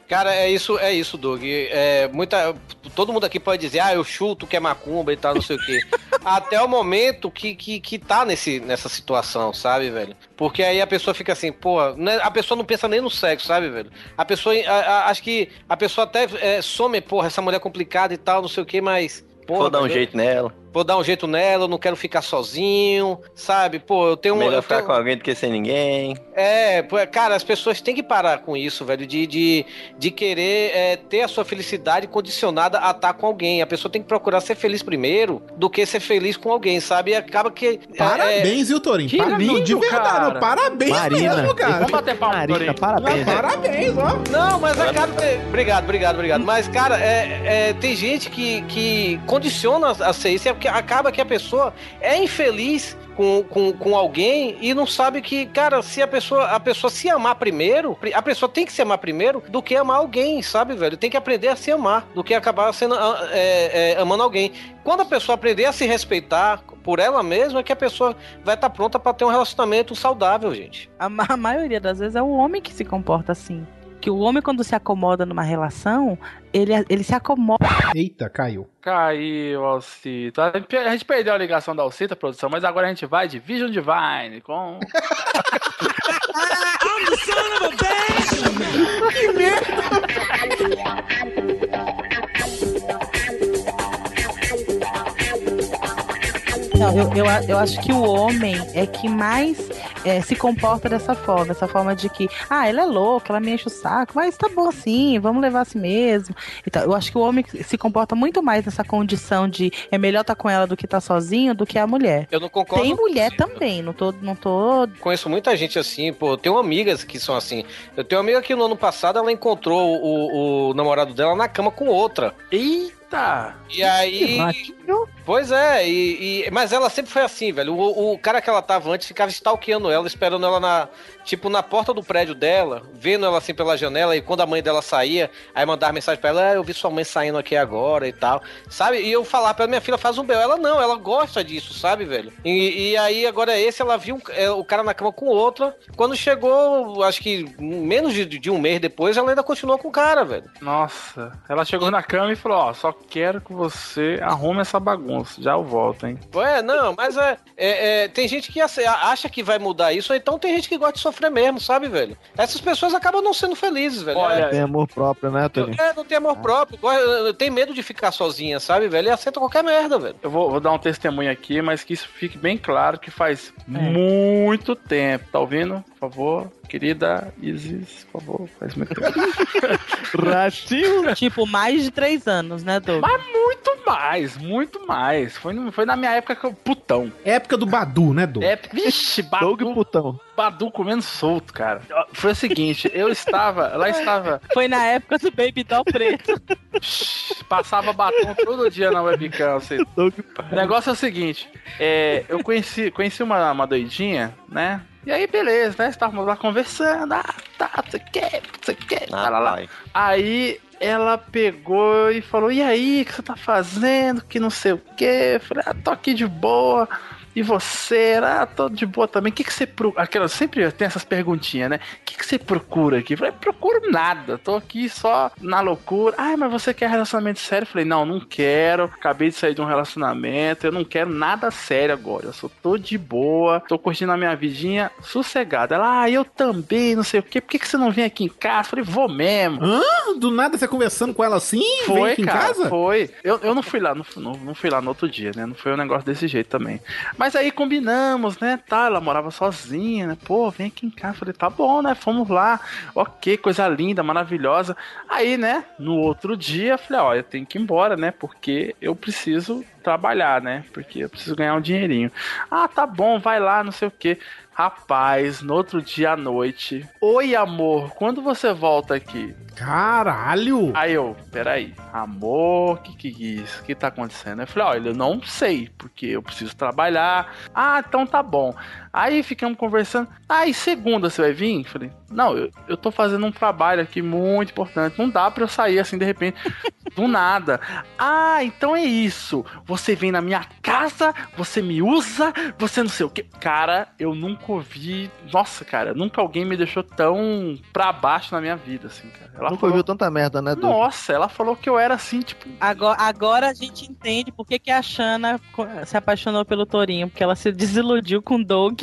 Cara, é isso, é isso, Doug. É, muita, todo mundo aqui pode dizer, ah, eu chuto que é macumba e tal, não sei o quê. (laughs) Até o momento que, que, que tá nesse, nessa situação, sabe, velho? Porque aí a pessoa fica assim, pô, né, a pessoa não pensa nem no sexo, sabe, velho? A pessoa, a- a- acho que a pessoa até é, some, porra, essa mulher é complicada e tal, não sei o quê, mas. Porra, Vou dar um jeito nela. Vou dar um jeito nela, eu não quero ficar sozinho, sabe? Pô, eu tenho um. Melhor ficar tenho- com alguém do que sem ninguém. é, pô, cara, as pessoas têm que parar com isso, velho, de, de, de querer é, ter a sua felicidade condicionada a estar com alguém. A pessoa tem que procurar ser feliz primeiro do que ser feliz com alguém, sabe? E acaba que. é, Parabéns, viu, Torinho? Que Parabéns, lindo, de verdade, cara. não, parabéns Marina. mesmo, cara. Vamos bater palma, Marina, parabéns. Parabéns, ó. Não, mas acaba. Obrigado, obrigado, obrigado. Mas, cara, é, é, tem gente que, que condiciona a ser isso, é porque acaba que a pessoa é infeliz. Com, com, com alguém e não sabe que, cara, se a pessoa, a pessoa se amar primeiro, a pessoa tem que se amar primeiro do que amar alguém, sabe, velho? Tem que aprender a se amar do que acabar sendo ah, é, é, amando alguém. Quando a pessoa aprender a se respeitar por ela mesma, é que a pessoa vai estar pronta pra ter um relacionamento saudável, gente. A, a maioria das vezes é o homem que se comporta assim. Que o homem, quando se acomoda numa relação, ele, ele se acomoda. Eita, caiu. Caiu, Alcito. A gente- a perdeu a ligação da Alcita, produção, mas agora a gente vai de Vision Divine com. (laughs) Não, eu, eu, a- eu acho que o homem é que mais é, se comporta dessa forma, essa forma de que, ah, ela é louca, ela me enche o saco, mas tá bom assim, vamos levar assim mesmo. Então, eu acho que o homem se comporta muito mais nessa condição de é melhor estar com ela do que estar sozinho do que a mulher. Eu não concordo. Tem mulher também, não tô, não tô. Conheço muita gente assim, pô. Eu tenho amigas que são assim. Eu tenho uma amiga que no ano passado ela encontrou o, o namorado dela na cama com outra. Eita! E aí. Pois é, e, e- mas ela sempre foi assim, velho. O, o cara que ela tava antes ficava stalkeando ela, esperando ela na. Tipo, na porta do prédio dela, vendo ela assim pela janela, e quando a mãe dela saía, aí mandava mensagem pra ela, ah, eu vi sua mãe saindo aqui agora e tal. Sabe? E eu falar pra ela, minha filha faz um bel. Ela não, ela gosta disso, sabe, velho? E, e aí agora esse, ela viu é, o cara na cama com outra. Quando chegou, acho que menos de, de um mês depois, ela ainda continuou com o cara, velho. Nossa, ela chegou na cama e falou: Ó, só quero que você arrume essa bagunça. Já eu volto, hein? É, não, mas é, é- é, tem gente que acha que vai mudar isso, ou então tem gente que gosta de sofrer mesmo, sabe, velho? Essas pessoas acabam não sendo felizes, velho. Olha, Tem amor próprio, né, Toninho? É, não tem amor próprio, go- tem medo de ficar sozinha, sabe, velho? E aceita qualquer merda, velho. Eu vou, vou dar um testemunho aqui, mas que isso fique bem claro que faz muito tempo. Tá ouvindo? Por favor, querida Isis, por favor, faz muito tempo. (laughs) Ratinho. Tipo, mais de três anos, né, Doug? Mas muito mais, muito mais. Foi, foi na minha época que eu. Putão. Época do Badu, né, Dô? É, vixe, Doug Badu, Putão. Badu comendo solto, cara. Foi o seguinte, eu estava, ela estava, Foi na época do Baby Doll preto. passava batom todo dia na webcam, assim. Doug O negócio é o seguinte, é, eu conheci, conheci uma, uma doidinha, né? E aí, beleza, né? Estávamos lá conversando, ah, tá, não sei o que, não sei o que, Ah, lá, lá. Aí ela pegou e falou: E aí, o que você tá fazendo? Que não sei o que. Falei: Ah, tô aqui de boa. E você? Ah, tô de boa também. O que, que você procura? Aquela, sempre tem essas perguntinhas, né? O que, que você procura aqui? Falei: Procuro nada. Tô aqui só na loucura. Ai, mas você quer relacionamento sério? Falei: Não, não quero. Acabei de sair de um relacionamento. Eu não quero nada sério agora. Eu só tô de boa. Tô curtindo a minha vidinha sossegada. Ela, ah, eu também, não sei o quê. Por que, que você não vem aqui em casa? Falei: Vou mesmo. Hã? Do nada você conversando com ela assim? Vem Foi, aqui em cara, casa? foi. Eu, eu não fui lá, não, não, não fui lá no outro dia, né? Não foi um negócio desse jeito também. Mas aí combinamos, né? Tá, ela morava sozinha, né? Pô, vem aqui em casa. Falei, tá bom, né? Fomos lá. Ok, coisa linda, maravilhosa. Aí, né? No outro dia, falei, ó, eu tenho que ir embora, né? Porque eu preciso trabalhar, né? Porque eu preciso ganhar um dinheirinho. Ah, tá bom, vai lá, não sei o quê. Rapaz, no outro dia à noite. Oi, amor, quando você volta aqui? Caralho! Aí eu, peraí, amor, que que é isso? O que tá acontecendo? Eu falei, olha, eu não sei, porque eu preciso trabalhar. Ah, então tá bom. Aí ficamos conversando. Ah, e segunda você vai vir? Eu falei, não, eu, eu tô fazendo um trabalho aqui muito importante. Não dá pra eu sair assim de repente, do nada. Ah, então é isso. Você vem na minha casa, você me usa, você não sei o que. Cara, eu nunca ouvi. Nossa, cara, nunca alguém me deixou tão pra baixo na minha vida, assim, cara. Ela Nunca falou- ouviu tanta merda, né, Doug? Nossa, ela falou que eu era assim, tipo. Agora, agora a gente entende por que, que a Shanna co- se apaixonou pelo Torinho, porque ela se desiludiu com o Doug.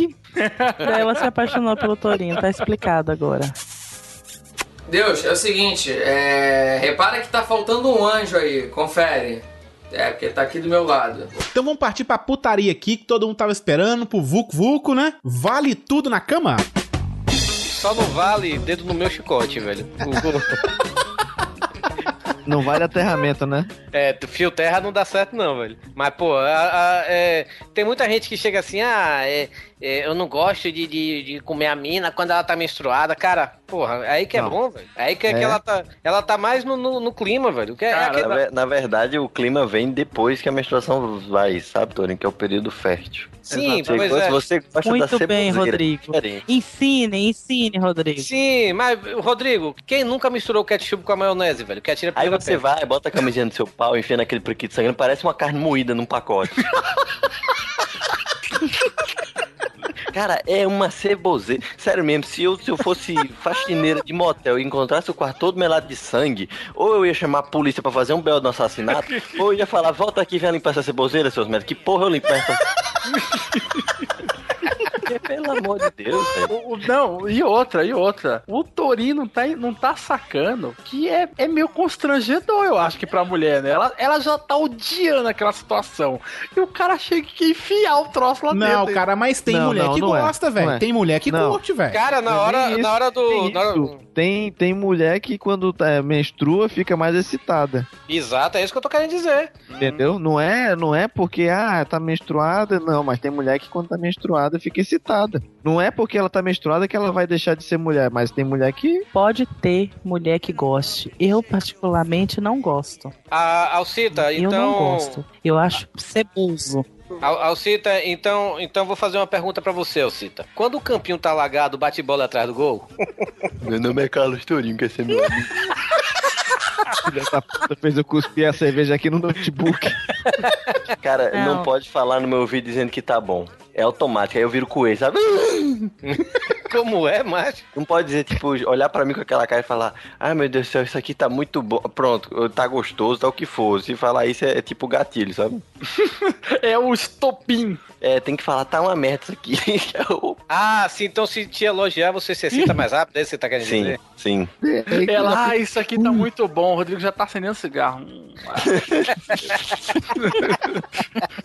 daí (laughs) ela se apaixonou pelo Torinho, tá explicado agora. Deus, é o seguinte, é... repara que tá faltando um anjo aí, confere. É, porque tá aqui do meu lado. Então vamos partir pra putaria aqui que todo mundo tava esperando, pro Vucu Vucu, né? Vale tudo na cama? Só não vale dedo no meu chicote, velho. (laughs) Não vale aterramento, né? É, fio terra não dá certo não, velho. Mas, pô, a- a- é, tem muita gente que chega assim, ah, é, é, eu não gosto de, de, de comer a mina quando ela tá menstruada. Cara, porra, é aí que é Não. bom, velho. É aí que, é que É. ela, tá, ela tá mais no, no, no clima, velho. Que é, é na, aquele- ve- na verdade, o clima vem depois que a menstruação vai, sabe, Torinho? Que é o período fértil. Sim, Você pois é. você gosta da Muito bem, Rodrigo. diferente. Ensine, ensine, Rodrigo. Sim, mas, Rodrigo, quem nunca misturou ketchup com a maionese, velho? Que atira Aí você vai, bota a camisinha no seu pau, enfia naquele prequito sangrando, parece uma carne moída num pacote. (laughs) Cara, é uma ceboseira. Sério mesmo, se eu, se eu fosse faxineira de motel e encontrasse o quarto todo melado de sangue, ou eu ia chamar a polícia pra fazer um belo no assassinato, ou eu ia falar, volta aqui e vem limpar essa ceboseira, seus médicos. Que porra eu limpar (laughs) essa... Pelo amor de Deus, velho. Não, e outra, e outra. O Torinho não tá, não tá sacando que é, é meio constrangedor, eu acho, que pra mulher, né? Ela, ela já tá odiando aquela situação. E o cara chega que enfiar o troço lá dentro. Não, cara, mas tem Não, mulher não, que não é. gosta, Não velho. é. Tem mulher que Não. curte, velho. Cara, na Não é hora, nem na isso. hora do. Tem, na hora- isso. tem, tem mulher que quando tá, menstrua fica mais excitada. Exato, é isso que eu tô querendo dizer. Entendeu? Não é, não é porque ah, tá menstruada, não, mas tem mulher que quando tá menstruada fica excitada. Não é porque ela tá menstruada que ela vai deixar de ser mulher, mas tem mulher que Pode ter mulher que goste. Eu, particularmente, não gosto. A Alcita, Eu então. não gosto. Eu acho ceboso. Al- Alcita, então, então vou fazer uma pergunta pra você, Alcita. Quando o campinho tá alagado, bate bola atrás do gol? (laughs) Meu nome é Carlos Tourinho, quer ser meu (laughs) amigo. filha da puta fez eu cuspir a cerveja aqui no notebook. Cara, não. Não. pode falar no meu ouvido dizendo que tá bom. É automático, aí eu viro coelho, sabe? (laughs) Como é, macho? Não pode dizer, tipo, olhar pra mim com aquela cara e falar, ai meu Deus do céu, isso aqui tá muito bom. Pronto, tá gostoso, tá o que for. Se falar isso é, é tipo gatilho, sabe? (laughs) é o estopim. É, tem que falar, tá uma merda isso aqui. (laughs) Ah, sim, então se te elogiar, você se excita mais rápido, é isso que você tá querendo sim, dizer? sim. Ela, ah, isso aqui tá muito bom. O Rodrigo já tá acendendo cigarro.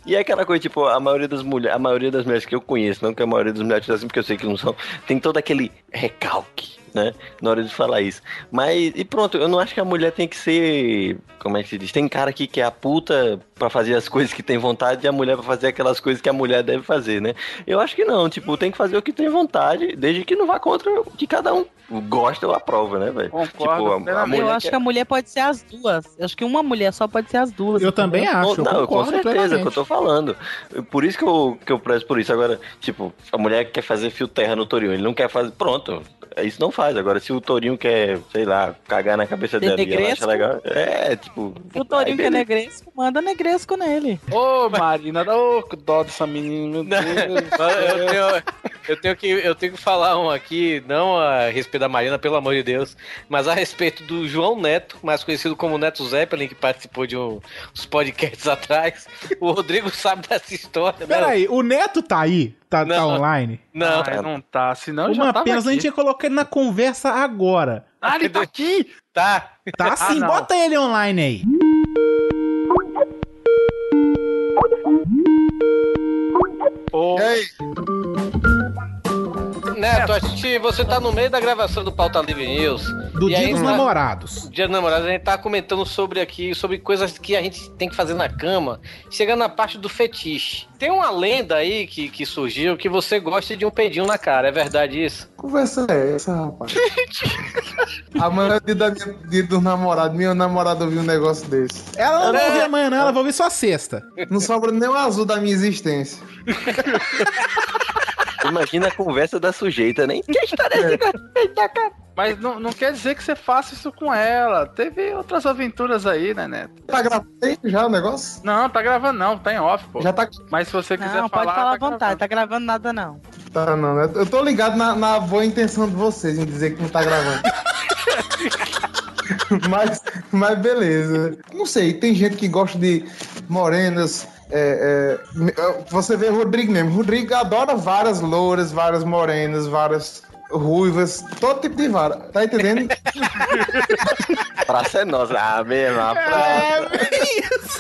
E é aquela coisa, tipo, a maioria das mulheres, a maioria das mulheres que eu conheço, não que a maioria das mulheres assim, porque eu sei que não são, tem todo aquele recalque, né? Na hora de falar isso. Mas, e pronto, eu não acho que a mulher tem que ser. Como é que se diz? Tem cara aqui que é a puta pra fazer as coisas que tem vontade e a mulher pra fazer aquelas coisas que a mulher deve fazer, né? Eu acho que não, tipo, tem que fazer o que tem vontade, desde que não vá contra o que cada um gosta ou aprova, né, velho? Tipo, a, a mulher eu acho que a mulher pode ser as duas. Eu acho que uma mulher só pode ser as duas. Eu também entendeu? acho. eu Não, com concordo certeza, é o que eu tô falando. Por isso que eu, que eu prezo por isso. Agora, tipo, a mulher quer fazer fio terra no Torinho, ele não quer fazer. Pronto, isso não faz. Agora, se o Torinho quer, sei lá, cagar na cabeça dela e ela acha legal. É, tipo. O Torinho aí que é beleza. negresco, manda negresco nele. Ô, Marina, ô, que dó dessa menina, meu Deus. (laughs) eu, tenho, eu, tenho que, eu tenho que falar um aqui, não a respeito da Marina, pelo amor de Deus, mas a respeito do João Neto, mais conhecido como Neto Zeppelin, que participou de um- uns podcasts (laughs) atrás. O Rodrigo sabe dessa história, né? Peraí, o Neto tá aí? Tá, tá Não. online? Não, Ai, não tá. Senão Uma tava pena, a gente ia colocar ele na conversa agora. Ah, ele tá aqui? Tá. Tá sim, Ah, bota ele online aí. Oi. Oh. Neto, a gente, você tá no meio da gravação do Pauta Livre News. Do Dia dos tá- Namorados. Dia dos Namorados, a gente tá comentando sobre aqui, sobre coisas que a gente tem que fazer na cama, chegando na parte do fetiche. Tem uma lenda aí que, que surgiu que você gosta de um pedinho na cara, é verdade isso? Conversa é essa, rapaz? Amanhã é dia, da minha, dia dos namorados. Minha namorada ouviu um negócio desse. Ela não vai ouvir amanhã, não, ela vai ouvir só sexta. Não sobra nem o azul da minha existência. (laughs) Imagina a conversa da sujeita, nem que história é essa, cara? Mas não, não quer dizer que você faça isso com ela. Teve outras aventuras aí, né, Neto? Tá gravando já o negócio? Não, tá gravando não, tá em off, pô. Já tá. Mas se você quiser Não, falar. pode falar à tá vontade, tá gravando nada não. Tá, não, né? Eu tô ligado na, na boa intenção de vocês em dizer que não tá gravando. (laughs) mas, mas beleza. Não sei, tem gente que gosta de morenas. É, é, é, você vê o Rodrigo mesmo. O Rodrigo adora várias louras, várias morenas, várias ruivas, todo tipo de vara. Tá entendendo? (laughs) Praça é nossa, a mesma praça.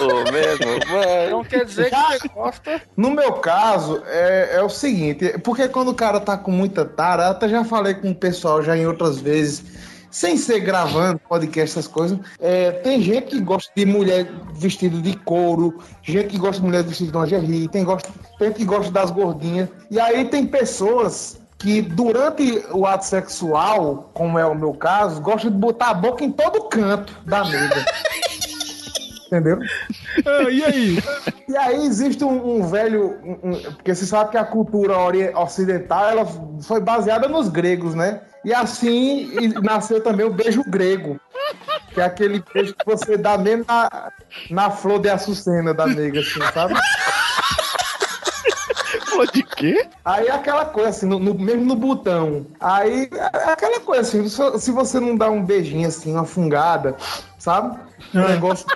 O mesmo, mano. Não quer dizer que você gosta. No meu caso, é, é o seguinte, porque quando o cara tá com muita tara, até já falei com o pessoal já em outras vezes, sem ser gravando podcast, essas coisas, é, tem gente que gosta de mulher vestida de couro, gente que gosta de mulher vestida de lingerie, tem, gosta, tem gente que gosta das gordinhas, e aí tem pessoas que durante o ato sexual, como é o meu caso, gostam de botar a boca em todo canto da nega. (laughs) Entendeu? e aí? E aí existe um, um velho. um- um- porque você sabe que a cultura ocidental ela foi baseada nos gregos, né? E assim e nasceu também o beijo grego. Que é aquele beijo que você dá mesmo na, na flor de açucena da nega, assim, sabe? De quê? Aí é aquela coisa assim, no, no- mesmo no botão. Aí é aquela coisa assim, se, se você não dá um beijinho assim, uma fungada, sabe? Um negócio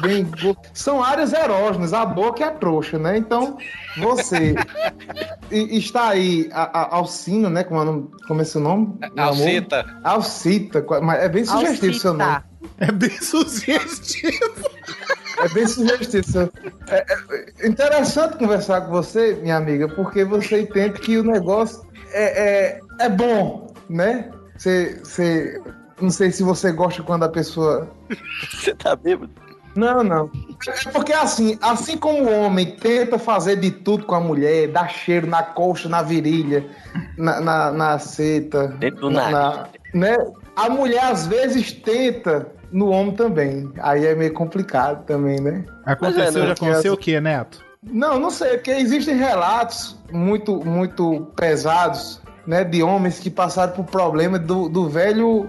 bem. São áreas erógenas, a boca e a trouxa, né? Então, você e- está aí, a, a, Alcina, né? Como é, o nome- como é seu nome? meu amor? Alcita. Alcita, mas é bem sugestivo o seu nome. Alcita. É bem sugestivo. É bem sugestivo. É, é interessante conversar com você, minha amiga, porque você entende que o negócio é, é, é bom, né? Você, você. Não sei se você gosta quando a pessoa. (laughs) Você tá bêbado? Não, não. É porque assim, assim como o homem tenta fazer de tudo com a mulher, dar cheiro na coxa, na virilha, na, na, na seta. Dentro do na- nariz. né? A mulher às vezes tenta no homem também. Aí é meio complicado também, né? Aconteceu, é, já né, aconteceu o quê, Neto? Não, não sei, porque existem relatos muito, muito pesados, né, de homens que passaram por problema do, do velho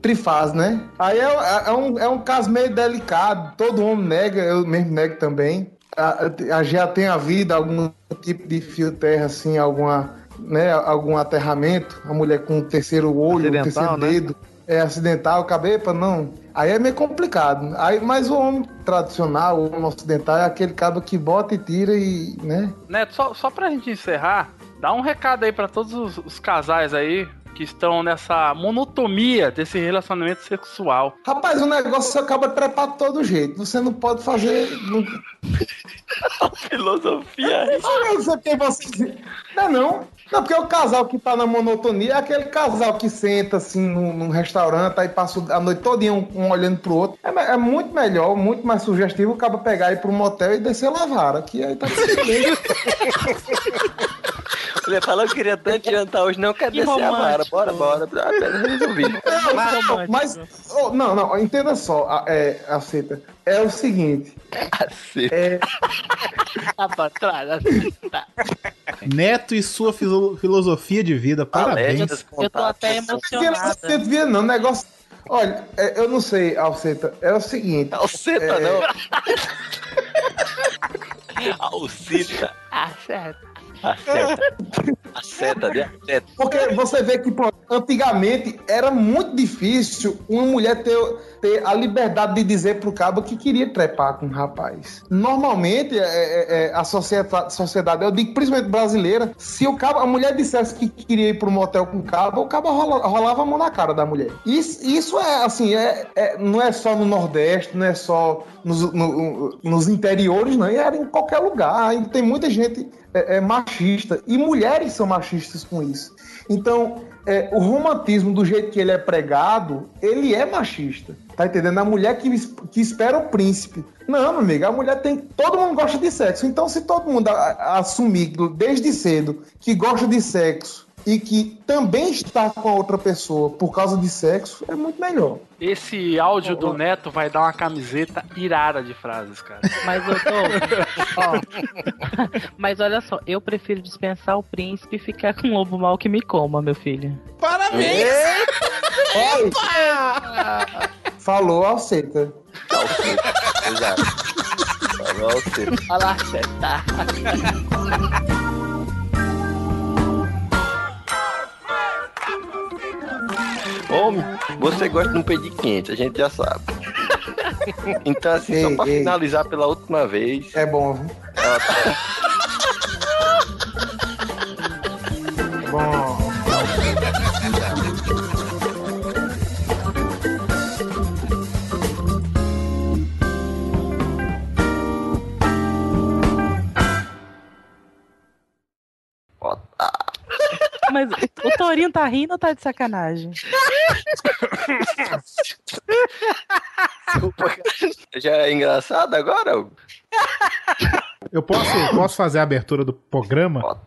trifaz, né? Aí é, é um, é um caso meio delicado, todo homem nega, eu mesmo nego também. A, a- já tem havido algum tipo de fio terra, assim, alguma, né, algum aterramento, a mulher com o terceiro olho, o Acidental, terceiro né? dedo, é acidental, cabeça, não. Aí é meio complicado. Aí, mas o homem tradicional, o homem ocidental, é aquele cabo que bota e tira e, né? Neto, só, só pra gente encerrar, dá um recado aí pra todos os, os casais aí que estão nessa monotomia desse relacionamento sexual. Rapaz, o negócio acaba trepado de todo jeito. Você não pode fazer. Não... (laughs) Filosofia. Que você. Não é não. Não, porque o casal que tá na monotonia é aquele casal que senta assim num, num restaurante, aí passa a noite todinha um, um olhando pro outro. É, é muito melhor, muito mais sugestivo o cara pegar ir pro motel e descer lavar. Aqui aí tá. Ele (laughs) falou que queria tanto jantar hoje, não quer Que descer a vara. Bora, bora. Ah, resolvi. Não, não, mas, oh, não, não, entenda só, a- é, aceita. É o seguinte. É, (laughs) Tá pra trás, assim, tá. Neto e sua filo- filosofia de vida, parabéns. Eu tô até emocionada. Você vê, não, negócio. Olha, é, eu não sei, Alceta. É o seguinte. Alceta, é, não. (laughs) Alcita. Acerta. Acerta. Acerta, né? Acerta. Porque você vê que pô, antigamente era muito difícil uma mulher ter, ter a liberdade de dizer pro cabo que queria trepar com um rapaz. Normalmente, é, é, é, a sociedade, eu digo principalmente brasileira, se o cabo, a mulher dissesse que queria ir pro motel com o cabo, o cabo rola- rolava a mão na cara da mulher. Isso, isso é assim, é, é- não é só no Nordeste, não é só nos, no- nos interiores, não, era em qualquer lugar. Tem muita gente é, é machista. E mulheres são machistas com isso. Então, é, o romantismo, do jeito que ele é pregado, ele é machista. Tá entendendo? A mulher que, que espera o príncipe. Não, meu amigo, a mulher tem. Todo mundo gosta de sexo. Então, se todo mundo assumir desde cedo que gosta de sexo e que também está com a outra pessoa por causa de sexo, é muito melhor. Esse áudio do Neto vai dar uma camiseta irada de frases, cara. Mas eu tô. ó. (laughs) Mas olha só, eu prefiro dispensar o príncipe e ficar com o lobo mal que me coma, meu filho. Parabéns! Falou, aceita. Exato. Falou você. Olha lá. (laughs) Homem, você gosta de um pedir quente, a gente já sabe. (laughs) Então, assim, só Ei, pra ei. finalizar pela última vez. É bom, viu? ela tá- (laughs) Bom. Mas o Torinho tá rindo ou tá de sacanagem? Já é engraçado agora? Eu posso, posso fazer a abertura do programa?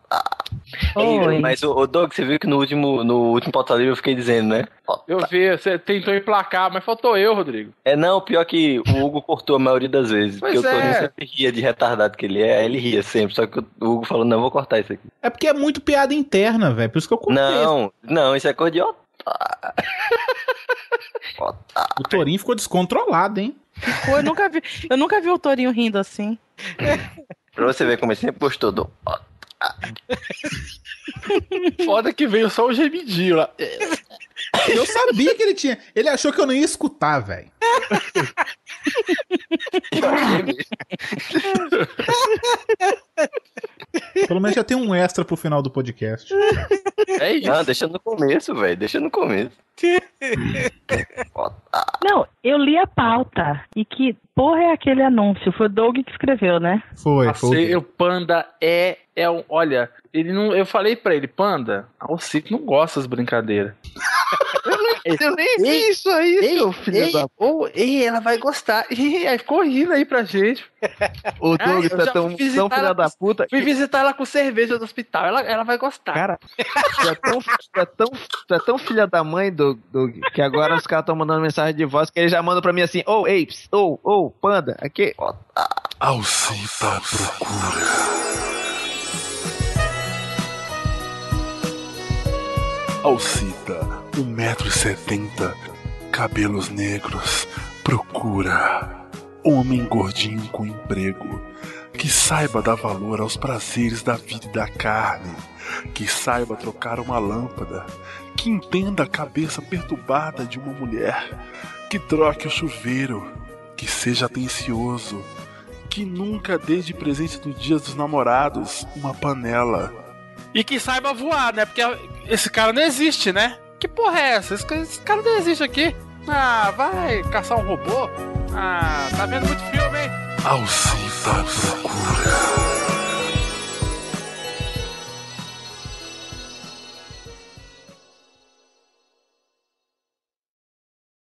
Ei, Mas o, o Doug, você viu que no último, no último pauta livre eu fiquei dizendo, né? Eu vi, você tentou emplacar, mas faltou eu, Rodrigo. É não, pior que o Hugo cortou a maioria das vezes. Pois porque o Torinho é. sempre ria de retardado que ele é, ele ria sempre. Só que o Hugo falou, não, vou cortar isso aqui. É porque é muito piada interna, velho. Por isso que eu cortei. Não, não, isso é coisa de (laughs) otário. O Torinho ficou descontrolado, hein? Pô, eu nunca vi, eu nunca vi o Torinho rindo assim. Pra você ver como ele sempre gostou do. (laughs) Foda que veio só o gemidinho lá. Eu sabia que ele tinha. Ele achou que eu não ia escutar, velho. (laughs) (laughs) Pelo menos já tem um extra pro final do podcast. É isso. Não, deixa no começo, velho. Deixa no começo. Não, eu li a pauta. E que porra é aquele anúncio? Foi o Doug que escreveu, né? Foi, Você, o Panda é, é um. Olha, ele não. Eu falei pra ele, Panda, a Alcito não gosta das brincadeiras. Eu nem vi isso aí, seu filho ei, da ô, ei, ela vai gostar. Ih, (laughs) aí ficou rindo aí pra gente. O Doug eu tá tão, tão filha da puta. Fui visitar ela com cerveja do hospital. Ela, ela vai gostar. Cara, tu é tão, tu é tão, tu é tão filha da mãe, Doug, Doug, que agora os caras estão mandando mensagem de voz que ele já manda pra mim assim: Ô, Apes, ô, ô, Panda, aqui. Alcita procura. Alcita, 1,70m, cabelos negros, procura. Homem gordinho com emprego, que saiba dar valor aos prazeres da vida e da carne, que saiba trocar uma lâmpada, que entenda a cabeça perturbada de uma mulher, que troque o chuveiro, que seja atencioso, que nunca dê de presente do dia dos namorados uma panela. E que saiba voar, né? Porque esse cara não existe, né? Que porra é essa? Esse, ca- esse cara não existe aqui. Ah, vai caçar um robô? Ah, tá vendo muito filme, hein? Alcita procura.